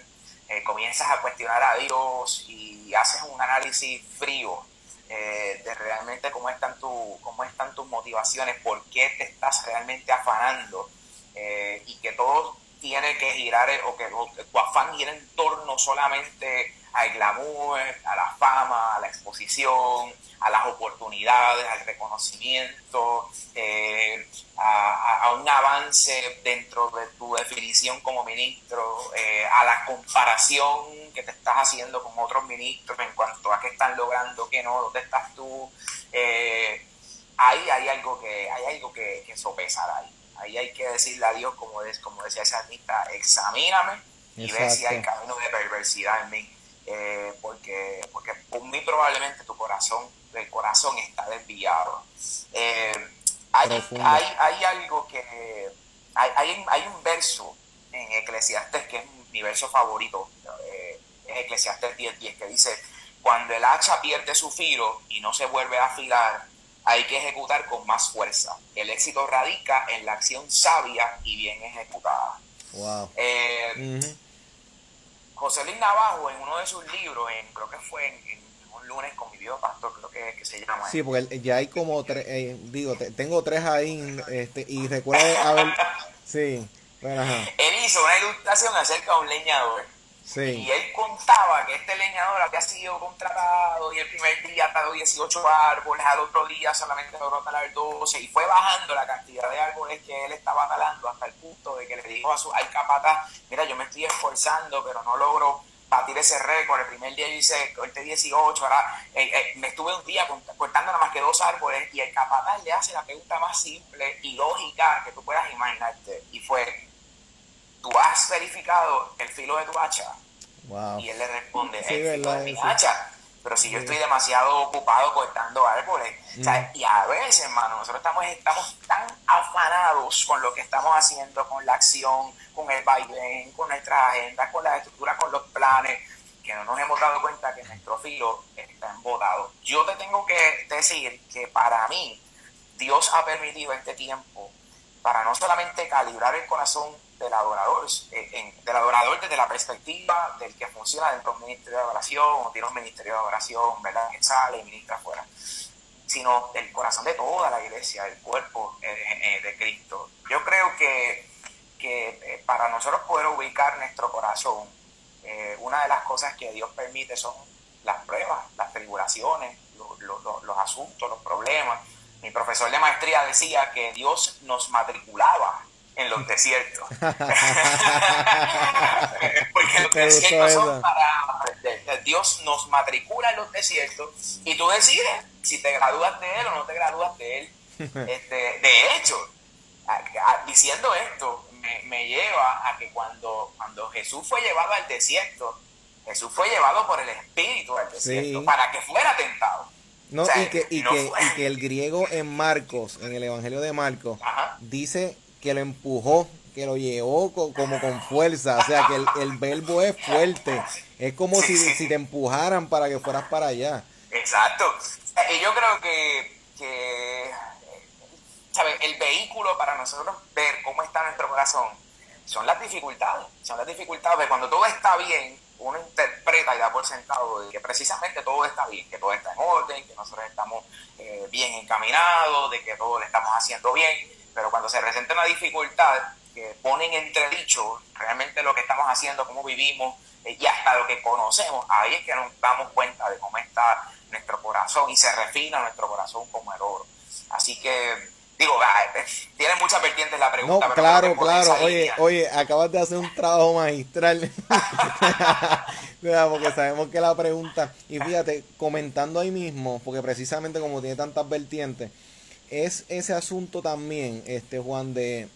eh, comienzas a cuestionar a Dios y haces un análisis frío de realmente cómo están, tu, cómo están tus motivaciones, por qué te estás realmente afanando y que todo tiene que girar o que tu afán gira en torno solamente al glamour, a la fama, a la exposición, a las oportunidades, al reconocimiento, eh, a, un avance dentro de tu definición como ministro, eh, a la comparación que te estás haciendo con otros ministros en cuanto a qué están logrando, qué no, dónde estás tú. Eh, ahí hay algo que hay algo que, que, sopesar ahí. Ahí hay que decirle a Dios, como, como decía esa artista, examíname y ve si hay camino de perversidad en mí. porque, porque muy probablemente tu corazón el corazón está desviado. Eh, hay, hay, hay, algo que... Hay, hay, hay, un verso en Eclesiastes que es mi verso favorito, eh, es Eclesiastes 10.10, que dice, cuando el hacha pierde su filo y no se vuelve a afilar, hay que ejecutar con más fuerza. El éxito radica en la acción sabia y bien ejecutada. Wow. Eh, José Luis Navajo, en uno de sus libros, en, creo que fue en, un lunes con mi Dios pastor, creo que, se llama. Sí, porque ya hay como tres, eh, digo, tengo tres ahí, este, y ver, sí, bueno, ajá. Él hizo una ilustración acerca de un leñador y él contaba que este leñador había sido contratado y el primer día taló 18 árboles, al otro día solamente logró talar 12 y fue bajando la cantidad de árboles que él estaba talando hasta el punto de que le dijo a su al capataz, mira, yo me estoy esforzando pero no logro batir ese récord. El primer día yo hice corté 18, ahora eh, eh, me estuve un día cortando nada más que dos árboles y el capataz le hace la pregunta más simple y lógica que tú puedas imaginarte y fue ¿tú has verificado el filo de tu hacha? Y él le responde, el filo de mi hacha. Pero si yo estoy demasiado ocupado cortando árboles. Y a veces, hermano, nosotros estamos, estamos tan afanados con lo que estamos haciendo, con la acción, con el baile, con nuestra agenda, con la estructura, con los planes, que no nos hemos dado cuenta que nuestro filo está embotado. Yo te tengo que decir que para mí, Dios ha permitido este tiempo para no solamente calibrar el corazón del adorador, eh, del adorador desde la perspectiva del que funciona dentro de un ministerio de adoración o tiene un ministerio de adoración, ¿verdad? Que sale y ministra afuera, sino el corazón de toda la iglesia, el cuerpo eh, eh, de Cristo. Yo creo que, que para nosotros poder ubicar nuestro corazón, una de las cosas que Dios permite son las pruebas, las tribulaciones, los asuntos, los problemas. Mi profesor de maestría decía que Dios nos matriculaba en los desiertos. Porque los desiertos son para aprender. Dios nos matricula en los desiertos y tú decides si te gradúas de él o no te gradúas de él. Este, de hecho, diciendo esto, me, lleva a que cuando, cuando Jesús fue llevado al desierto, Jesús fue llevado por el Espíritu al desierto para que fuera tentado. No, y, que, y, que, y que el griego en Marcos, en el Evangelio de Marcos, dice que lo empujó, que lo llevó como con fuerza. O sea, que el, verbo es fuerte. Es como si, si, te empujaran para que fueras para allá. Exacto. Y yo creo que, que ¿sabes? el vehículo para nosotros ver cómo está nuestro corazón son las dificultades. Son las dificultades de cuando todo está bien, uno interpreta y da por sentado de que precisamente todo está bien, que todo está en orden, que nosotros estamos eh, bien encaminados, de que todo lo estamos haciendo bien pero cuando se presenta una dificultad que pone en entredicho realmente lo que estamos haciendo, cómo vivimos eh, y hasta lo que conocemos, ahí es que nos damos cuenta de cómo está nuestro corazón y se refina nuestro corazón como el oro. Así que digo, ah, eh, tiene muchas vertientes la pregunta. No, claro, claro. Oye, oye, acabas de hacer un trabajo magistral. porque sabemos que la pregunta, y fíjate, comentando ahí mismo, porque precisamente como tiene tantas vertientes, es ese asunto también, este Juan, de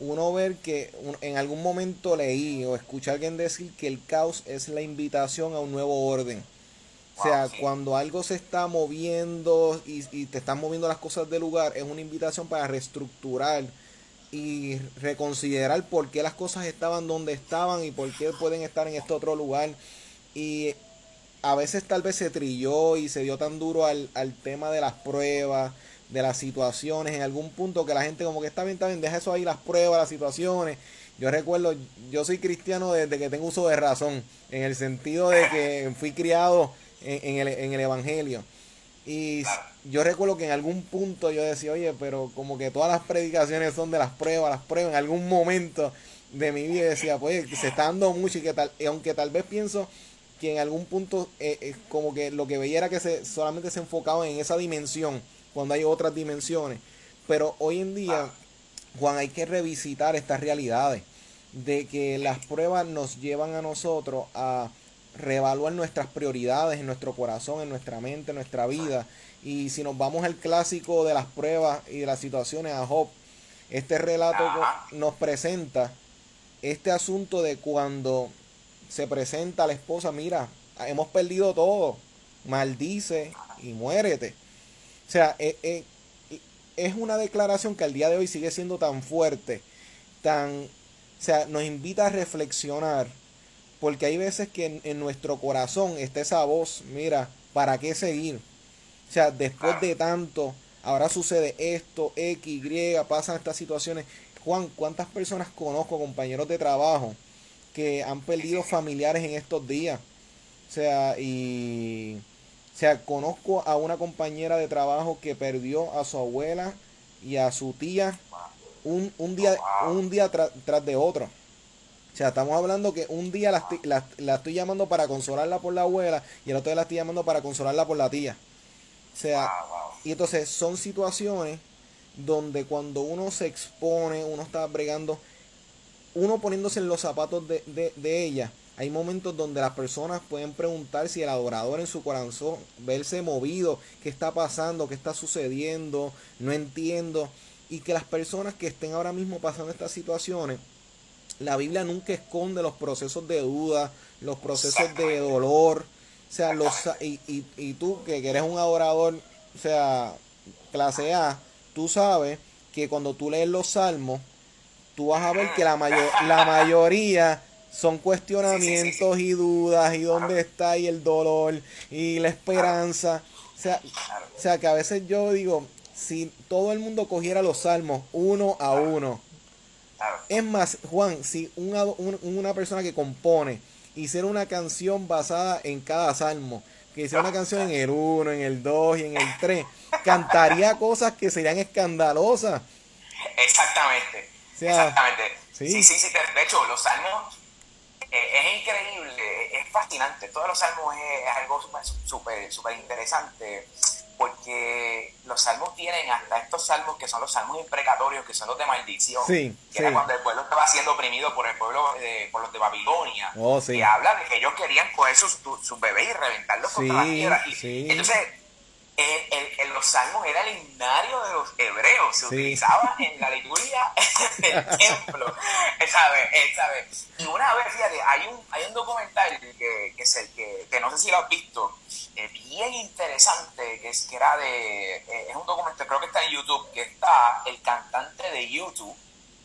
uno ver que en algún momento leí o escuché a alguien decir que el caos es la invitación a un nuevo orden. O sea, cuando algo se está moviendo y, y, te están moviendo las cosas del lugar, es una invitación para reestructurar y reconsiderar por qué las cosas estaban donde estaban y por qué pueden estar en este otro lugar. Y a veces tal vez se trilló y se dio tan duro al, al tema de las pruebas, de las situaciones en algún punto que la gente como que está bien, está bien, deja eso ahí, las pruebas, las situaciones. Yo recuerdo, yo soy cristiano desde que tengo uso de razón, en el sentido de que fui criado en, el, en el Evangelio. Y yo recuerdo que en algún punto yo decía, oye, pero como que todas las predicaciones son de las pruebas, las pruebas, en algún momento de mi vida decía, pues se está dando mucho y que tal, y aunque tal vez pienso que en algún punto eh, eh, como que lo que veía era que se solamente se enfocaba en esa dimensión cuando hay otras dimensiones. Pero hoy en día, Juan, hay que revisitar estas realidades de que las pruebas nos llevan a nosotros a reevaluar nuestras prioridades en nuestro corazón, en nuestra mente, en nuestra vida. Y si nos vamos al clásico de las pruebas y de las situaciones a Job, este relato nos presenta este asunto de cuando se presenta a la esposa, mira, hemos perdido todo, maldice y muérete. O sea, eh, eh, es una declaración que al día de hoy sigue siendo tan fuerte, tan, o sea, nos invita a reflexionar, porque hay veces que en, nuestro corazón está esa voz, mira, ¿para qué seguir? O sea, después de tanto, ahora sucede esto, X, Y, pasan estas situaciones. Juan, ¿cuántas personas conozco, compañeros de trabajo, que han perdido familiares en estos días? O sea, y sea, conozco a una compañera de trabajo que perdió a su abuela y a su tía un, un día, un día tras de otro. O sea, estamos hablando que un día la, la, la, estoy llamando para consolarla por la abuela y el otro día la estoy llamando para consolarla por la tía. O sea, y entonces son situaciones donde cuando uno se expone, uno está bregando, uno poniéndose en los zapatos de, de, de ella, hay momentos donde las personas pueden preguntar si el adorador en su corazón, verse movido, qué está pasando, qué está sucediendo, no entiendo. Y que las personas que estén ahora mismo pasando estas situaciones, la Biblia nunca esconde los procesos de duda, los procesos de dolor. O sea, los, y, y, tú que eres un adorador, o sea, clase A, tú sabes que cuando tú lees los salmos, tú vas a ver que la, mayor, la mayoría son cuestionamientos y dudas y dónde está y el dolor y la esperanza. O sea, o sea, que a veces yo digo, si todo el mundo cogiera los salmos uno a uno, es más, Juan, si una, una persona que compone hiciera una canción basada en cada salmo, que hiciera una canción en el 1, en el 2 y en el 3, cantaría cosas que serían escandalosas. Exactamente. exactamente. Sí, sí, sí. De hecho, los salmos eh, es increíble, es fascinante. Todos los salmos es, algo súper super, interesante porque los salmos tienen hasta estos salmos que son los salmos imprecatorios, que son los de maldición, que era cuando el pueblo estaba siendo oprimido por el pueblo, de, por los de Babilonia, oh, que habla de que ellos querían coger sus, sus bebés y reventarlos contra la tierra. entonces, en, los salmos era el himnario de los hebreos, se utilizaba en la liturgia del templo, ¿sabes? Y una vez, fíjate, hay un, hay un documental que, que, que, no sé si lo has visto, eh, bien interesante, que, es, que era de, eh, es un documental, creo que está en YouTube, que está el cantante de YouTube,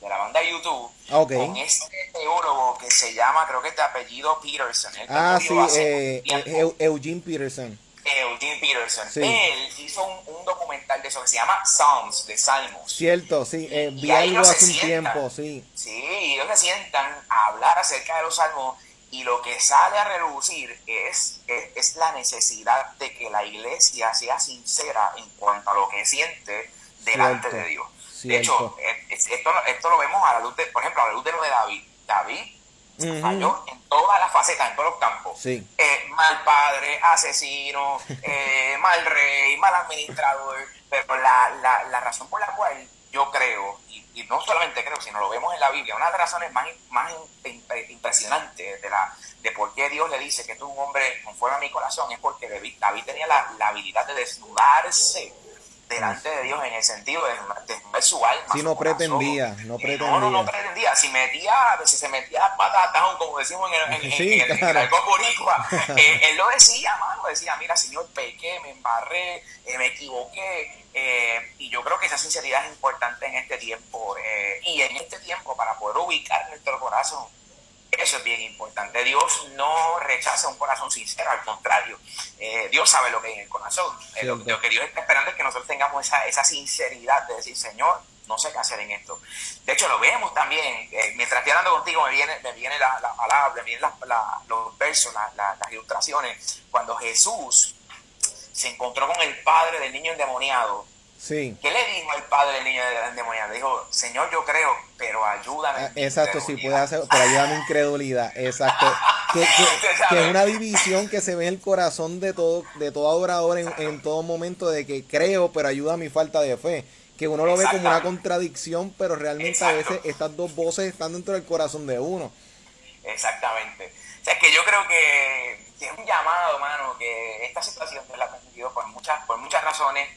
de la banda YouTube, ah, con este teólogo que se llama, creo que es de apellido Peterson. Ah, sí, eh, Eugene Peterson. Eugene Peterson. Él hizo un, documental de eso que se llama Psalms, de Salmos. Cierto, sí, eh, vi algo hace un tiempo, sí. Sí, ellos se sientan a hablar acerca de los salmos y lo que sale a reducir es, es, la necesidad de que la iglesia sea sincera en cuanto a lo que siente delante de Dios. De hecho, eh, esto, esto lo vemos a la luz de, por ejemplo, a la luz de lo de David. David falló en todas las facetas, en todos los campos. Eh, mal padre, asesino, eh, mal rey, mal administrador. Pero la, la, la, razón por la cual yo creo, y, no solamente creo, sino lo vemos en la Biblia, una de las razones más, más impresionantes de, la, de por qué Dios le dice que tú es un hombre conforme a mi corazón es porque David, David tenía la, la habilidad de desnudarse delante de Dios en el sentido de, de su alma. Si no pretendía, no pretendía. No, no, no pretendía. Si metía, si se metía patatón, como decimos en el, en, sí, en, claro. eh, él lo decía, mano, decía, mira, Señor, pequé, me embarré, eh, me equivoqué. Eh, y yo creo que esa sinceridad es importante en este tiempo. Eh, y en este tiempo, para poder ubicar nuestro corazón eso es bien importante. Dios no rechaza un corazón sincero, al contrario. Eh, Dios sabe lo que hay en el corazón. Eh, lo, que Dios está esperando es que nosotros tengamos esa, esa sinceridad de decir, Señor, no sé qué hacer en esto. De hecho, lo vemos también. Eh, mientras estoy hablando contigo, me viene, me viene la, la palabra, me vienen los versos, las ilustraciones. Cuando Jesús se encontró con el padre del niño endemoniado Sí. ¿Qué le dijo el padre del niño endemoniado? Dijo, Señor, yo creo, pero ayúdame. Exacto, sí, puede hacer, pero ayúdame incredulidad. Exacto. Que, es una división que se ve en el corazón de todo, de todo adorador en, todo momento de que creo, pero ayuda a mi falta de fe. Que uno lo ve como una contradicción, pero realmente a veces estas dos voces están dentro del corazón de uno. Exactamente. O sea, que yo creo que, es un llamado, mano, que esta situación de la ha por muchas, por muchas razones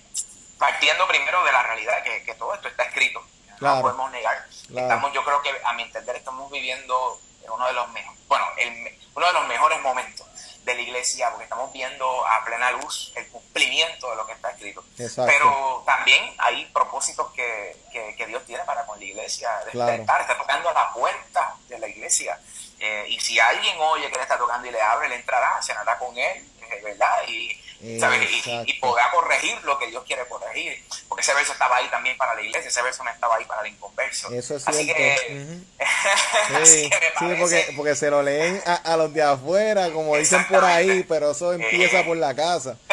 partiendo primero de la realidad que, que todo esto está escrito, no podemos negar. Estamos, yo creo que a mi entender estamos viviendo uno de los mejores, bueno, el, uno de los mejores momentos de la iglesia, porque estamos viendo a plena luz el cumplimiento de lo que está escrito. Pero también hay propósitos que, que, Dios tiene para con la iglesia. Despertar, está tocando a la puerta de la iglesia. Eh, y si alguien oye que le está tocando y le abre, le entrará, cenará con él, ¿verdad? Y, y, podrá corregir lo que Dios quiere corregir. Porque ese verso estaba ahí también para la iglesia, ese verso no estaba ahí para el inconverso. Eso es así Que, sí, porque, porque se lo leen a, los de afuera, como dicen por ahí, pero eso empieza por la casa.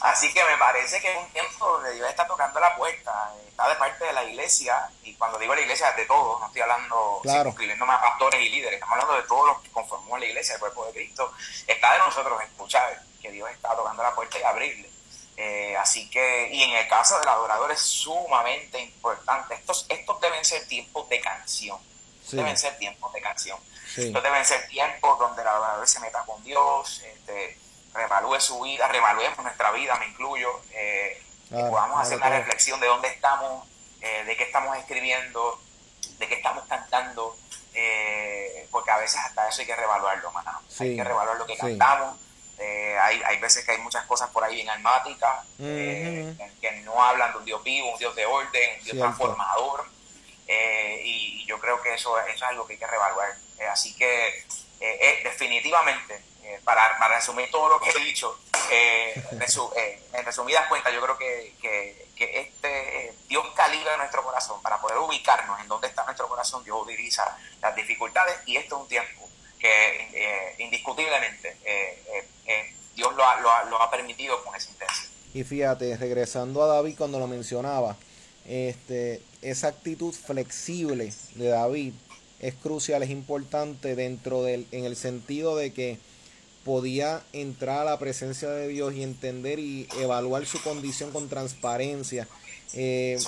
Así que me parece que es un tiempo donde Dios está tocando la puerta, está de parte de la iglesia, y cuando digo la iglesia, de todos, no estoy hablando, claro. a pastores y líderes, estamos hablando de todos los que conformamos la iglesia, el cuerpo de Cristo, está de nosotros escuchar que Dios está tocando la puerta y abrirle. Eh, así que, y en el caso del adorador es sumamente importante, estos, estos deben ser tiempos de canción, deben ser tiempos de canción, estos deben ser tiempos donde el adorador se meta con Dios, este, revalúe su vida, revaluemos nuestra vida, me incluyo, eh, podamos hacer una reflexión de dónde estamos, eh, de qué estamos escribiendo, de qué estamos cantando, eh, porque a veces hasta eso hay que revaluarlo, mano. hay que revaluar lo que cantamos. hay, hay veces que hay muchas cosas por ahí bien almáticas, que no hablan de un Dios vivo, un Dios de orden, un Dios transformador. y yo creo que eso, eso es algo que hay que revaluar. así que definitivamente eh, para, resumir todo lo que he dicho, eh, eh, en resumidas cuentas, yo creo que, que, este Dios calibra nuestro corazón para poder ubicarnos en dónde está nuestro corazón, Dios utiliza las dificultades y esto es un tiempo que indiscutiblemente Dios lo ha, lo, ha, permitido con esa intención. Y fíjate, regresando a David cuando lo mencionaba, este, esa actitud flexible de David es crucial, es importante dentro del, en el sentido de que podía entrar a la presencia de Dios y entender y evaluar su condición con transparencia. Eh,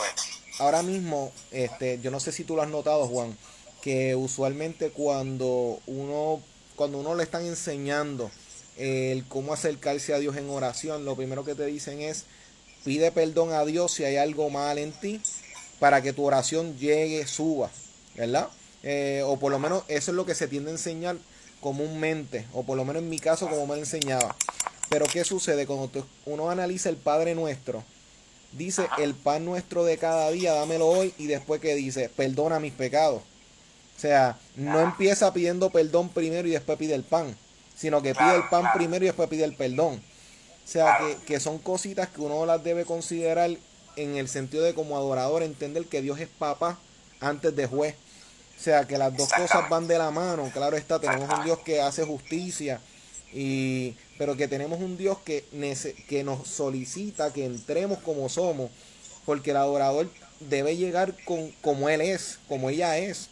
ahora mismo, este, yo no sé si tú lo has notado, Juan, que usualmente cuando uno, cuando uno le están enseñando el cómo acercarse a Dios en oración, lo primero que te dicen es pide perdón a Dios si hay algo mal en ti para que tu oración llegue, suba, ¿verdad? Eh, o por lo menos eso es lo que se tiende a enseñar comúnmente, o por lo menos en mi caso como me enseñaba. Pero ¿qué sucede cuando uno analiza el Padre Nuestro? Dice, el pan nuestro de cada día, dámelo hoy, y después que dice, perdona mis pecados. O sea, no empieza pidiendo perdón primero y después pide el pan, sino que pide el pan primero y después pide el perdón. O sea, que, que son cositas que uno las debe considerar en el sentido de como adorador, entender que Dios es papá antes de juez. O sea, que las dos cosas van de la mano. Claro está, tenemos un Dios que hace justicia, y, pero que tenemos un Dios que, que nos solicita que entremos como somos, porque el adorador debe llegar con, como Él es, como ella es,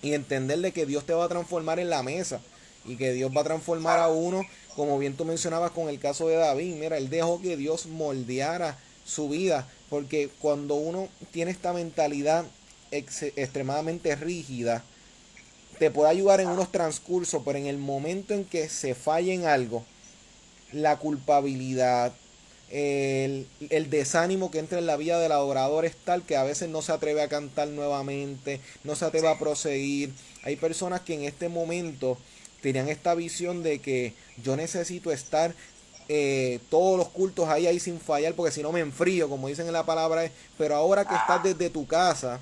y entenderle que Dios te va a transformar en la mesa, y que Dios va a transformar a uno, como bien tú mencionabas con el caso de David, mira, él dejó que Dios moldeara su vida, porque cuando uno tiene esta mentalidad extremadamente rígida, te puede ayudar en unos transcursos, pero en el momento en que se falla en algo, la culpabilidad, el, desánimo que entra en la vida del adorador es tal que a veces no se atreve a cantar nuevamente, no se atreve a proseguir. Hay personas que en este momento tenían esta visión de que yo necesito estar eh, todos los cultos ahí, ahí sin fallar, porque si no me enfrío, como dicen en la palabra. Pero ahora que estás desde tu casa,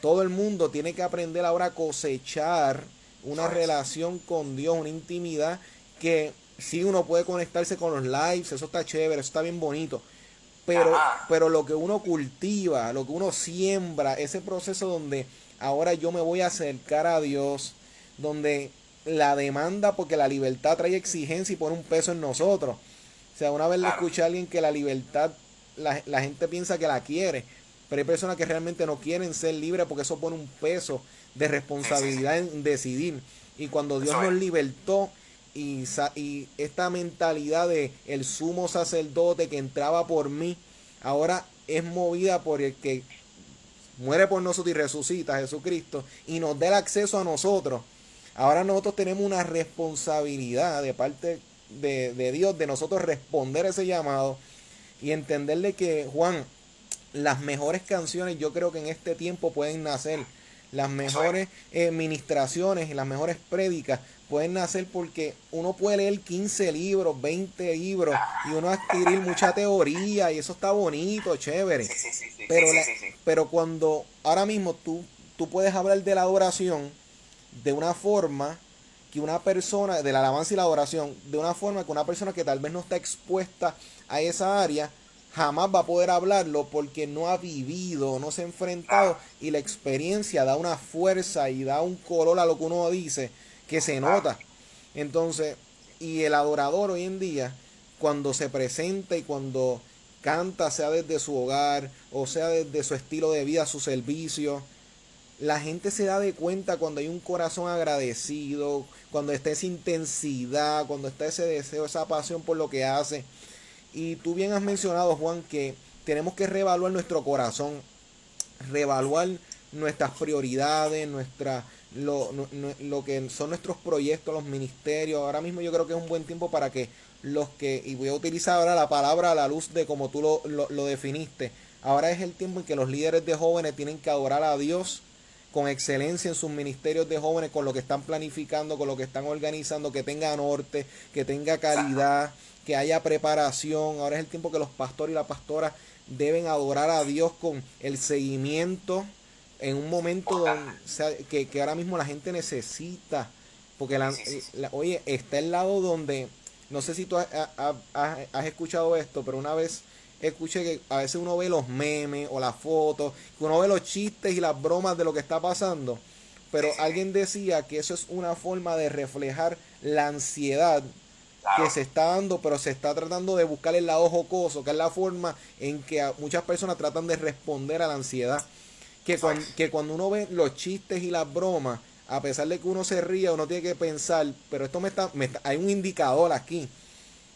todo el mundo tiene que aprender ahora a cosechar una relación con Dios, una intimidad que si uno puede conectarse con los lives, eso está chévere, eso está bien bonito. Pero, pero lo que uno cultiva, lo que uno siembra, ese proceso donde ahora yo me voy a acercar a Dios, donde la demanda, porque la libertad trae exigencia y pone un peso en nosotros. O sea, una vez le escuché a alguien que la libertad, la, la gente piensa que la quiere, pero hay personas que realmente no quieren ser libres porque eso pone un peso de responsabilidad en decidir. Y cuando Dios nos libertó y, y esta mentalidad de el sumo sacerdote que entraba por mí, ahora es movida por el que muere por nosotros y resucita, Jesucristo, y nos da el acceso a nosotros. Ahora nosotros tenemos una responsabilidad de parte de, de Dios, de nosotros responder a ese llamado y entenderle que, Juan, las mejores canciones yo creo que en este tiempo pueden nacer. las mejores eh, ministraciones y las mejores prédicas pueden nacer porque uno puede leer 15 libros, 20 libros y uno adquirir mucha teoría y eso está bonito, chévere. pero, pero cuando ahora mismo tú, tú puedes hablar de la adoración de una forma que una persona, de la alabanza y la adoración, de una forma que una persona que tal vez no está expuesta a esa área, jamás va a poder hablarlo porque no ha vivido, no se ha enfrentado y la experiencia da una fuerza y da un color a lo que uno dice que se nota. Entonces, y el adorador hoy en día, cuando se presenta y cuando canta, sea desde su hogar o sea desde su estilo de vida, su servicio, la gente se da de cuenta cuando hay un corazón agradecido, cuando está esa intensidad, cuando está ese deseo, esa pasión por lo que hace. Y tú bien has mencionado, Juan, que tenemos que reevaluar nuestro corazón, reevaluar nuestras prioridades, nuestra, lo, lo, que son nuestros proyectos, los ministerios. Ahora mismo yo creo que es un buen tiempo para que los que, y voy a utilizar ahora la palabra a la luz de como tú lo, lo, lo definiste, ahora es el tiempo en que los líderes de jóvenes tienen que adorar a Dios con excelencia en sus ministerios de jóvenes, con lo que están planificando, con lo que están organizando, que tenga norte, que tenga calidad, que haya preparación. Ahora es el tiempo que los pastores y las pastoras deben adorar a Dios con el seguimiento en un momento que, ahora mismo la gente necesita. Porque, la, oye, está el lado donde, no sé si tú has escuchado esto, pero una vez escuché que a veces uno ve los memes o las fotos, que uno ve los chistes y las bromas de lo que está pasando, pero alguien decía que eso es una forma de reflejar la ansiedad que se está dando, pero se está tratando de buscar el lado jocoso, que es la forma en que muchas personas tratan de responder a la ansiedad. Que, cuando, que cuando uno ve los chistes y las bromas, a pesar de que uno se ría, uno tiene que pensar, pero esto me está, me está hay un indicador aquí.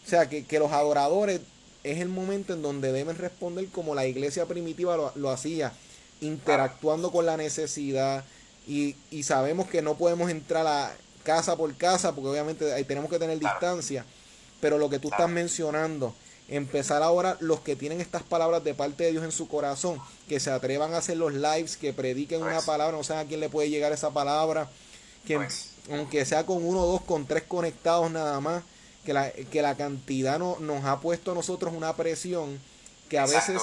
O sea, que, que los adoradores es el momento en donde deben responder como la iglesia primitiva lo, hacía, interactuando con la necesidad y, y, sabemos que no podemos entrar a casa por casa porque obviamente ahí tenemos que tener distancia, pero lo que tú estás mencionando, empezar ahora los que tienen estas palabras de parte de Dios en su corazón, que se atrevan a hacer los lives, que prediquen una palabra, no sé a quién le puede llegar esa palabra, que aunque sea con uno, dos, con tres conectados nada más, que la, que la cantidad no, nos ha puesto a nosotros una presión que a veces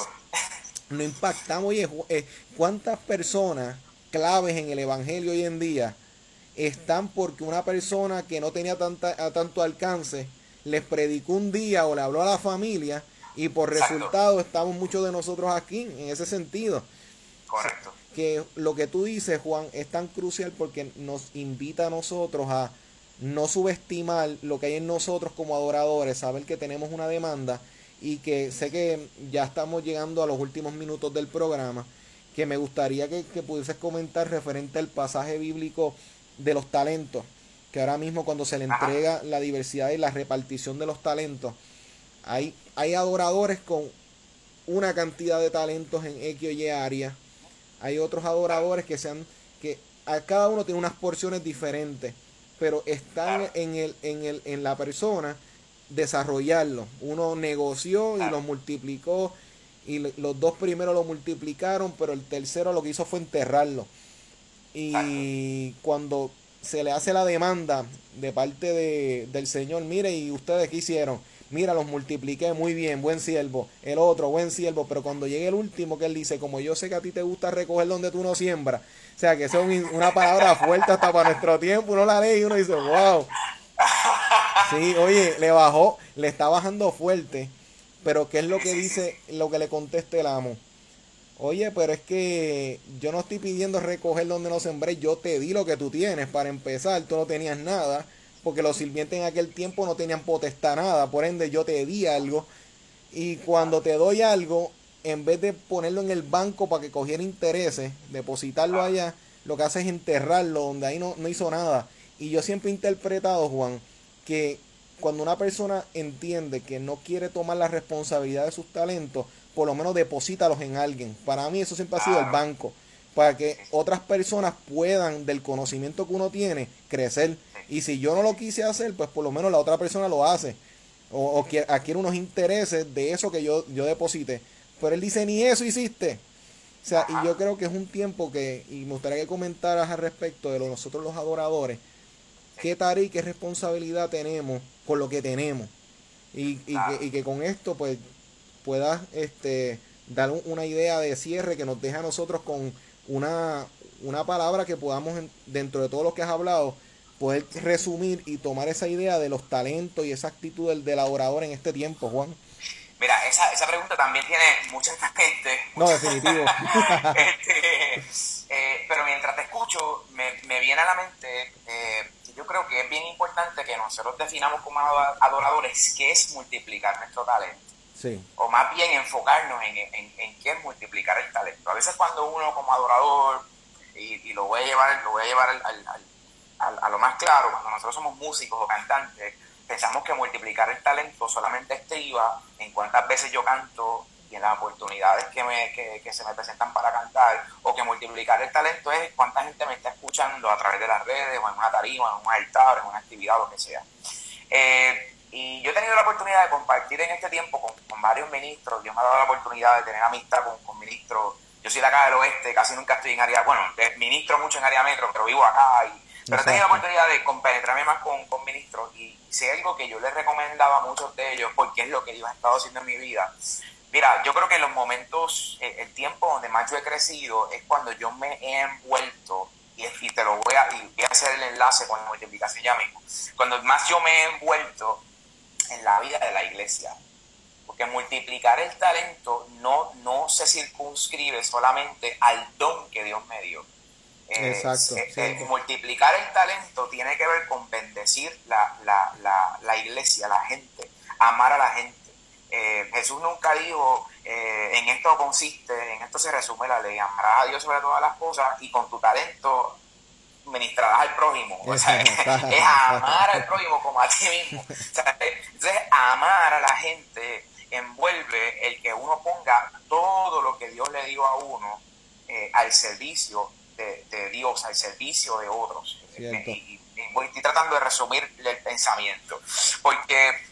no impactamos. Oye, eh, ¿cuántas personas claves en el Evangelio hoy en día están porque una persona que no tenía tanta, tanto alcance les predicó un día o le habló a la familia y por resultado estamos muchos de nosotros aquí en ese sentido. Correcto. Que lo que tú dices, Juan, es tan crucial porque nos invita a nosotros a no subestimar lo que hay en nosotros como adoradores, saber que tenemos una demanda y que sé que ya estamos llegando a los últimos minutos del programa, que me gustaría que, pudieses comentar referente al pasaje bíblico de los talentos, que ahora mismo cuando se le entrega la diversidad y la repartición de los talentos, hay, hay adoradores con una cantidad de talentos en X o Y área, hay otros adoradores que sean, que a cada uno tiene unas porciones diferentes pero está en, el, en, el, en la persona desarrollarlo. Uno negoció y lo multiplicó y los dos primeros lo multiplicaron, pero el tercero lo que hizo fue enterrarlo. Y cuando se le hace la demanda de parte de, del Señor, mire, ¿y ustedes qué hicieron? Mira, los multipliqué muy bien, buen siervo. El otro, buen siervo. Pero cuando llegue el último, que él dice, como yo sé que a ti te gusta recoger donde tú no siembras, o sea, que eso es una palabra fuerte hasta para nuestro tiempo. Uno la lee y uno dice, wow. Sí, oye, le bajó, le está bajando fuerte. Pero ¿qué es lo que dice, lo que le contesta el amo? Oye, pero es que yo no estoy pidiendo recoger donde no sembré, yo te di lo que tú tienes. Para empezar, tú no tenías nada, porque los sirvientes en aquel tiempo no tenían potestad nada. Por ende, yo te di algo. Y cuando te doy algo, en vez de ponerlo en el banco para que cogiera intereses, depositarlo allá, lo que hace es enterrarlo donde ahí no, no hizo nada. Y yo siempre he interpretado, Juan, que cuando una persona entiende que no quiere tomar la responsabilidad de sus talentos, por lo menos deposítalos en alguien. Para mí eso siempre ha sido el banco, para que otras personas puedan, del conocimiento que uno tiene, crecer. Y si yo no lo quise hacer, pues por lo menos la otra persona lo hace. O, o adquiere unos intereses de eso que yo, yo deposité. Pero él dice, ni eso hiciste. O sea, y yo creo que es un tiempo que, y me gustaría que comentaras al respecto de lo, nosotros los adoradores, qué tarea y qué responsabilidad tenemos con lo que tenemos. Y, y, que, y que con esto, pues, puedas este, dar una idea de cierre que nos deje a nosotros con una, una palabra que podamos, dentro de todo lo que has hablado, poder resumir y tomar esa idea de los talentos y esa actitud del, del adorador en este tiempo, Juan. Mira, esa, esa pregunta también tiene mucha gente. No, definitivo. este, eh, pero mientras te escucho, me, me viene a la mente eh, yo creo que es bien importante que nosotros definamos como adoradores qué es multiplicar nuestro talento. O más bien enfocarnos en, en, en, qué es multiplicar el talento. A veces cuando uno como adorador, y, lo voy a llevar, lo voy a, llevar al, al, a lo más claro, cuando nosotros somos músicos o cantantes, pensamos que multiplicar el talento solamente estriba en cuántas veces yo canto y en las oportunidades que, me, que, que, se me presentan para cantar, o que multiplicar el talento es cuánta gente me está escuchando a través de las redes, o en una tarima, en un altar, en una actividad, lo que sea. Eh, y yo he tenido la oportunidad de compartir en este tiempo con, con, varios ministros, Dios me ha dado la oportunidad de tener amistad con, con ministros, yo soy de acá del oeste, casi nunca estoy en área, bueno, ministro mucho en área metro, pero vivo acá, y, pero he tenido la oportunidad de compenetrarme más con, con ministros, y sé algo que yo les recomendaba a muchos de ellos, porque es lo que yo he estado haciendo en mi vida, Mira, yo creo que en los momentos, eh, el tiempo donde más yo he crecido es cuando yo me he envuelto, y, y te lo voy a, y voy a hacer el enlace con la multiplicación ya mismo, cuando más yo me he envuelto en la vida de la iglesia. Porque multiplicar el talento no, no se circunscribe solamente al don que Dios me dio. Exacto. Eh, eh, multiplicar el talento tiene que ver con bendecir la, la, la, la iglesia, la gente, amar a la gente eh, Jesús nunca dijo, eh, en esto consiste, en esto se resume la ley, amarás a Dios sobre todas las cosas y con tu talento ministrarás al prójimo. O sea, es amar al prójimo como a ti mismo. entonces, amar a la gente envuelve el que uno ponga todo lo que Dios le dio a uno eh, al servicio de, de, Dios, al servicio de otros. Y, y, y, estoy tratando de resumir el pensamiento, porque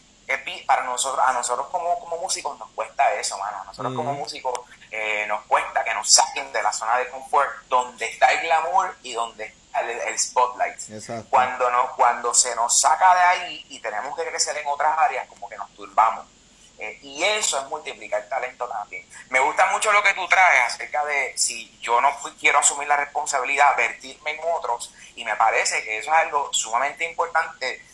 para nosotros, a nosotros como, como músicos nos cuesta eso, mano. A nosotros como músicos eh, nos cuesta que nos saquen de la zona de confort donde está el glamour y donde el, spotlight. Cuando, no, cuando se nos saca de ahí y tenemos que crecer en otras áreas, como que nos turbamos. Eh, y eso es multiplicar talento también. Me gusta mucho lo que tú traes acerca de si yo no quiero asumir la responsabilidad, vertirme en otros, y me parece que eso es algo sumamente importante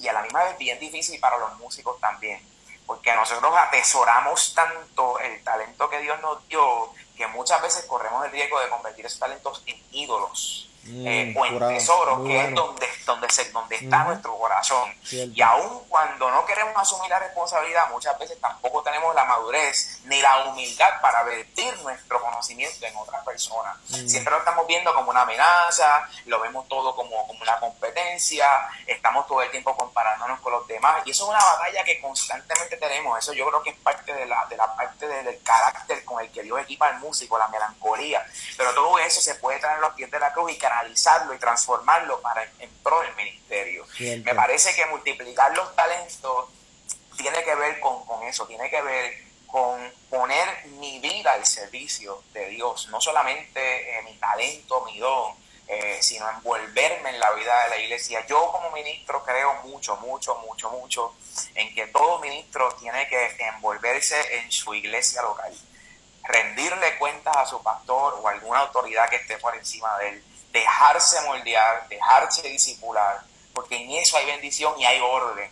y a la misma vez bien difícil para los músicos también, porque nosotros atesoramos tanto el talento que Dios nos dio que muchas veces corremos el riesgo de convertir esos talentos en ídolos. Mm, eh, o en tesoros, que es donde, donde, se, donde está nuestro corazón. Y aun cuando no queremos asumir la responsabilidad, muchas veces tampoco tenemos la madurez ni la humildad para vertir nuestro conocimiento en otras personas. Mm. Siempre lo estamos viendo como una amenaza, lo vemos todo como, como una competencia, estamos todo el tiempo comparándonos con los demás. Y eso es una batalla que constantemente tenemos. Eso yo creo que es parte de la, de la parte del carácter con el que Dios equipa al músico, la melancolía. Pero todo eso se puede traer a los pies de la cruz y que analizarlo y transformarlo para en pro del ministerio. Me parece que multiplicar los talentos tiene que ver con, con eso, tiene que ver con poner mi vida al servicio de Dios, no solamente eh, mi talento, mi don, eh, sino envolverme en la vida de la iglesia. Yo como ministro creo mucho, mucho, mucho, mucho en que todo ministro tiene que envolverse en su iglesia local, rendirle cuentas a su pastor o alguna autoridad que esté por encima de él, dejarse moldear, dejarse disipular, porque en eso hay bendición y hay orden.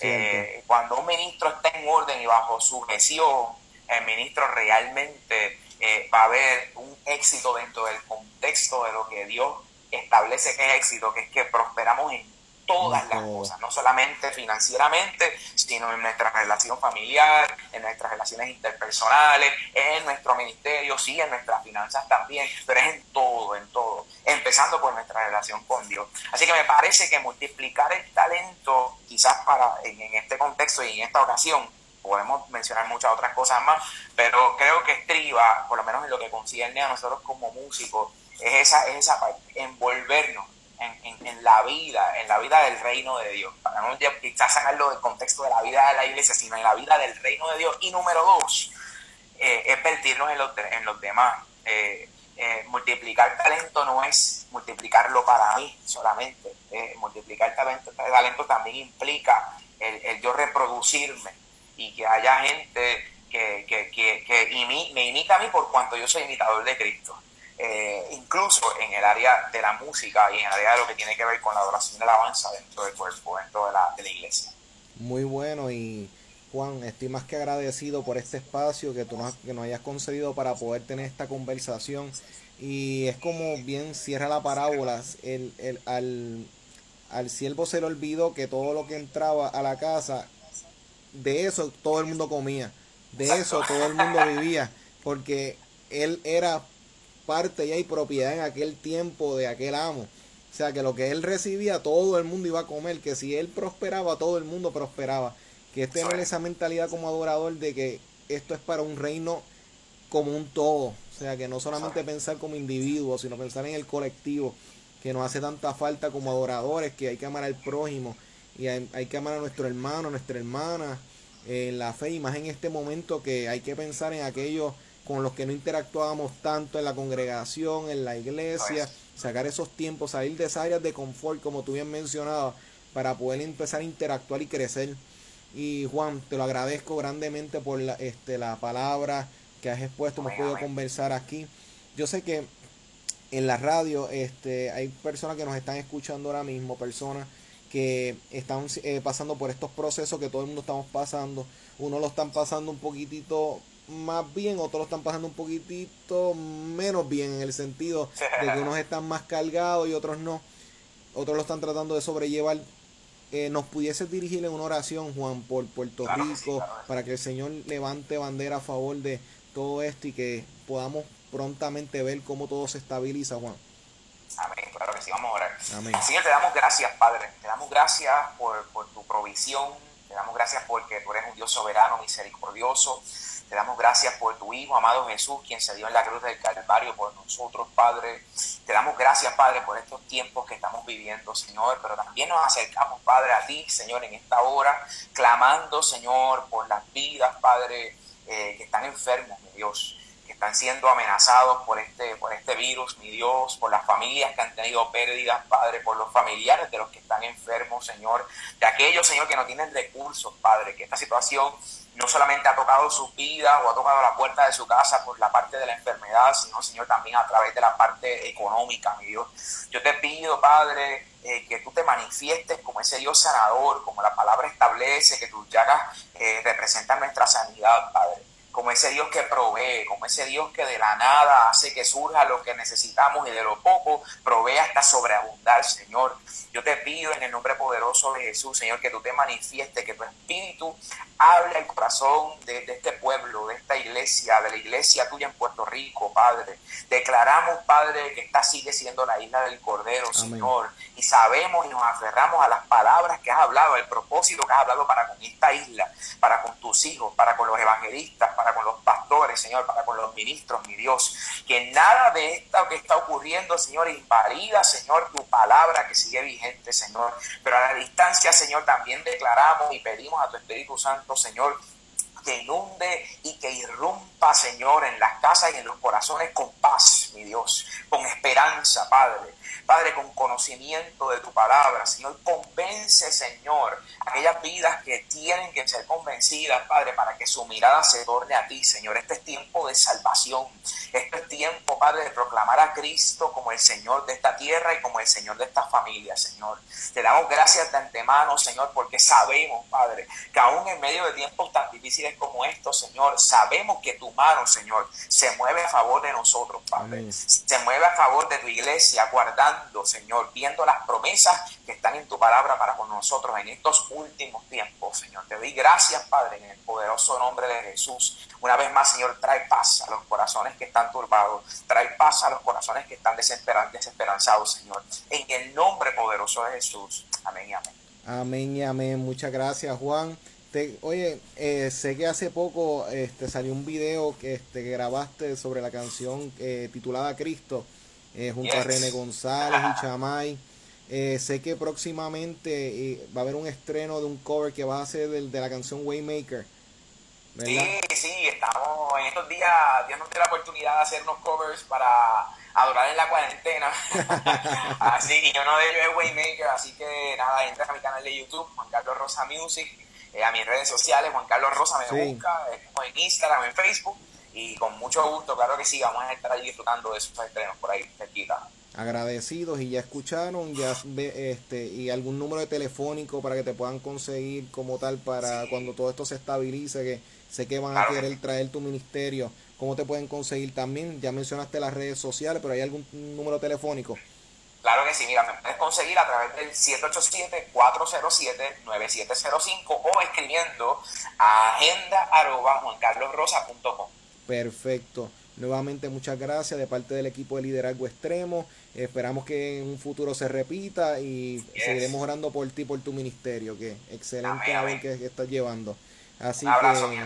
Eh, cuando un ministro está en orden y bajo sujeción, el ministro realmente eh, va a haber un éxito dentro del contexto de lo que Dios establece que es éxito, que es que prosperamos en todas las cosas, no solamente financieramente, sino en nuestra relación familiar, en nuestras relaciones interpersonales, en nuestro ministerio, sí, en nuestras finanzas también, pero es en todo, en todo, empezando por nuestra relación con Dios. Así que me parece que multiplicar el talento, quizás para en, este contexto y en esta ocasión, podemos mencionar muchas otras cosas más, pero creo que estriba, por lo menos en lo que concierne a nosotros como músicos, es esa, es esa parte, envolvernos en, la vida, en la vida del reino de Dios. Para no quizás sacarlo del contexto de la vida de la iglesia, sino en la vida del reino de Dios. Y número dos, eh, es vertirnos en los, en los demás. eh, eh, multiplicar talento no es multiplicarlo para mí solamente. Multiplicar talento, talento también implica el, yo reproducirme y que haya gente que, que, que, me imita a mí por cuanto yo soy imitador de Cristo. Eh, incluso en el área de la música y en el área de lo que tiene que ver con la adoración y la alabanza dentro del cuerpo, dentro de la, de la iglesia. Muy bueno y Juan, estoy más que agradecido por este espacio que tú nos, que nos hayas concedido para poder tener esta conversación. Y es como bien cierra la parábola, el, el, al, al siervo se le olvidó que todo lo que entraba a la casa, de eso todo el mundo comía, de eso todo el mundo vivía, porque él era parte ya y propiedad en aquel tiempo de aquel amo. O sea que lo que él recibía, todo el mundo iba a comer, que si él prosperaba, todo el mundo prosperaba que es tener esa mentalidad como adorador de que esto es para un reino como un todo. O sea, que no solamente pensar como individuo, sino pensar en el colectivo, que nos hace tanta falta como adoradores, que hay que amar al prójimo y hay, que amar a nuestro hermano, a nuestra hermana, en la fe, y más en este momento que hay que pensar en aquellos con los que no interactuábamos tanto en la congregación, en la iglesia, sacar esos tiempos, salir de esas áreas de confort, como tú bien mencionabas, para poder empezar a interactuar y crecer. Y Juan, te lo agradezco grandemente por la, este, la palabra que has expuesto, hemos podido conversar aquí. Yo sé que en la radio este, hay personas que nos están escuchando ahora mismo, personas que están eh, pasando por estos procesos que todo el mundo estamos pasando. Unos lo están pasando un poquitito más bien, otros lo están pasando un poquitito menos bien, en el sentido de que unos están más cargados y otros no. Otros lo están tratando de sobrellevar eh, nos pudiese dirigir en una oración, Juan, por Puerto Rico, para que el Señor levante bandera a favor de todo esto y que podamos prontamente ver cómo todo se estabiliza, Juan. Amén, claro que sí, vamos a orar. Señor, te damos gracias, Padre, te damos gracias por, por tu provisión, te damos gracias porque tú eres un Dios soberano, misericordioso. Te damos gracias por tu Hijo, amado Jesús, quien se dio en la cruz del Calvario por nosotros, Padre. Te damos gracias, Padre, por estos tiempos que estamos viviendo, Señor, pero también nos acercamos, Padre, a ti, Señor, en esta hora, clamando, Señor, por las vidas, Padre, eh, que están enfermos, mi Dios están siendo amenazados por este, por este virus, mi Dios, por las familias que han tenido pérdidas, Padre, por los familiares de los que están enfermos, Señor, de aquellos, Señor, que no tienen recursos, Padre, que esta situación no solamente ha tocado su vida o ha tocado la puerta de su casa por la parte de la enfermedad, sino, Señor, también a través de la parte económica, mi Dios. Yo te pido, Padre, eh, que tú te manifiestes como ese Dios sanador, como la palabra establece, que tus llagas eh, representan nuestra sanidad, Padre como ese Dios que provee, como ese Dios que de la nada hace que surja lo que necesitamos y de lo poco provee hasta sobreabundar, Señor. Yo te pido en el nombre poderoso de Jesús, Señor, que tú te manifiestes, que tu espíritu hable al corazón de, este pueblo, de esta iglesia, de la iglesia tuya en Puerto Rico, Padre. Declaramos, Padre, que esta sigue siendo la isla del Cordero, Señor. Y sabemos y nos aferramos a las palabras que has hablado, al propósito que has hablado para con esta isla, para con tus hijos, para con los evangelistas, para con los pastores, Señor, para con los ministros, mi Dios. Que nada de esto que está ocurriendo, Señor, invalida, Señor, tu palabra que sigue vigente, Señor. Pero a la distancia, Señor, también declaramos y pedimos a tu Espíritu Santo, Señor, que inunde y que irrumpa, Señor, en las casas y en los corazones con paz, mi Dios, con esperanza, Padre. Padre, con conocimiento de tu palabra, Señor, convence, Señor, aquellas vidas que tienen que ser convencidas, Padre, para que su mirada se torne a ti, Señor. Este es tiempo de salvación. Este es tiempo, Padre, de proclamar a Cristo como el Señor de esta tierra y como el Señor de esta familia, Señor. Te damos gracias de antemano, Señor, porque sabemos, Padre, que aún en medio de tiempos tan difíciles como estos, Señor, sabemos que tu mano, Señor, se mueve a favor de nosotros, Padre. Se mueve a favor de tu iglesia, guardando Señor, viendo las promesas que están en tu palabra para con nosotros en estos últimos tiempos, Señor. Te doy gracias, Padre, en el poderoso nombre de Jesús. Una vez más, Señor, trae paz a los corazones que están turbados, trae paz a los corazones que están desesperanzados, Señor. En el nombre poderoso de Jesús. Amén y amén. Amén amén. Muchas gracias, Juan. oye, eh, sé que hace poco este, salió un video que, este, que grabaste sobre la canción eh, titulada Cristo eh, junto a René González y Chamay. Eh, sé que próximamente eh, va a haber un estreno de un cover que va a ser de, de la canción Waymaker. Sí, sí, estamos en estos días, Dios nos dio la oportunidad de hacer unos covers para adorar en la cuarentena. así que yo no de ellos es Waymaker, así que nada, entra a mi canal de YouTube, Juan Carlos Rosa Music, eh, a mis redes sociales, Juan Carlos Rosa me busca, en Instagram, en Facebook, y con mucho gusto, claro que sí, vamos a estar ahí disfrutando de esos estrenos por ahí cerquita. Agradecidos y ya escucharon ya este y algún número de telefónico para que te puedan conseguir como tal para cuando todo esto se estabilice que sé que van a querer traer tu ministerio. Cómo te pueden conseguir también ya mencionaste las redes sociales pero hay algún número telefónico Claro que sí, mira, me puedes conseguir a través del 787-407-9705 o escribiendo a agenda.juancarlosrosa.com. Perfecto. Nuevamente muchas gracias de parte del equipo de liderazgo extremo. Esperamos que en un futuro se repita y seguiremos orando por ti, por tu ministerio, que excelente labor que, estás llevando. Así que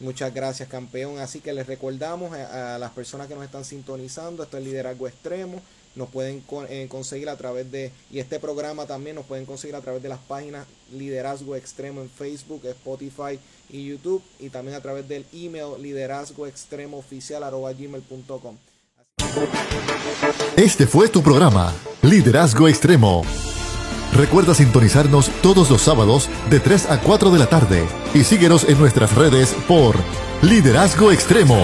muchas gracias campeón. Así que les recordamos a, a las personas que nos están sintonizando, esto es liderazgo extremo nos pueden eh, conseguir a través de, y este programa también nos pueden conseguir a través de las páginas Liderazgo Extremo en Facebook, Spotify y YouTube, y también a través del email liderazgo extremo oficial gmail.com. Este fue tu programa, Liderazgo Extremo. Recuerda sintonizarnos todos los sábados de 3 a 4 de la tarde y síguenos en nuestras redes por Liderazgo Extremo.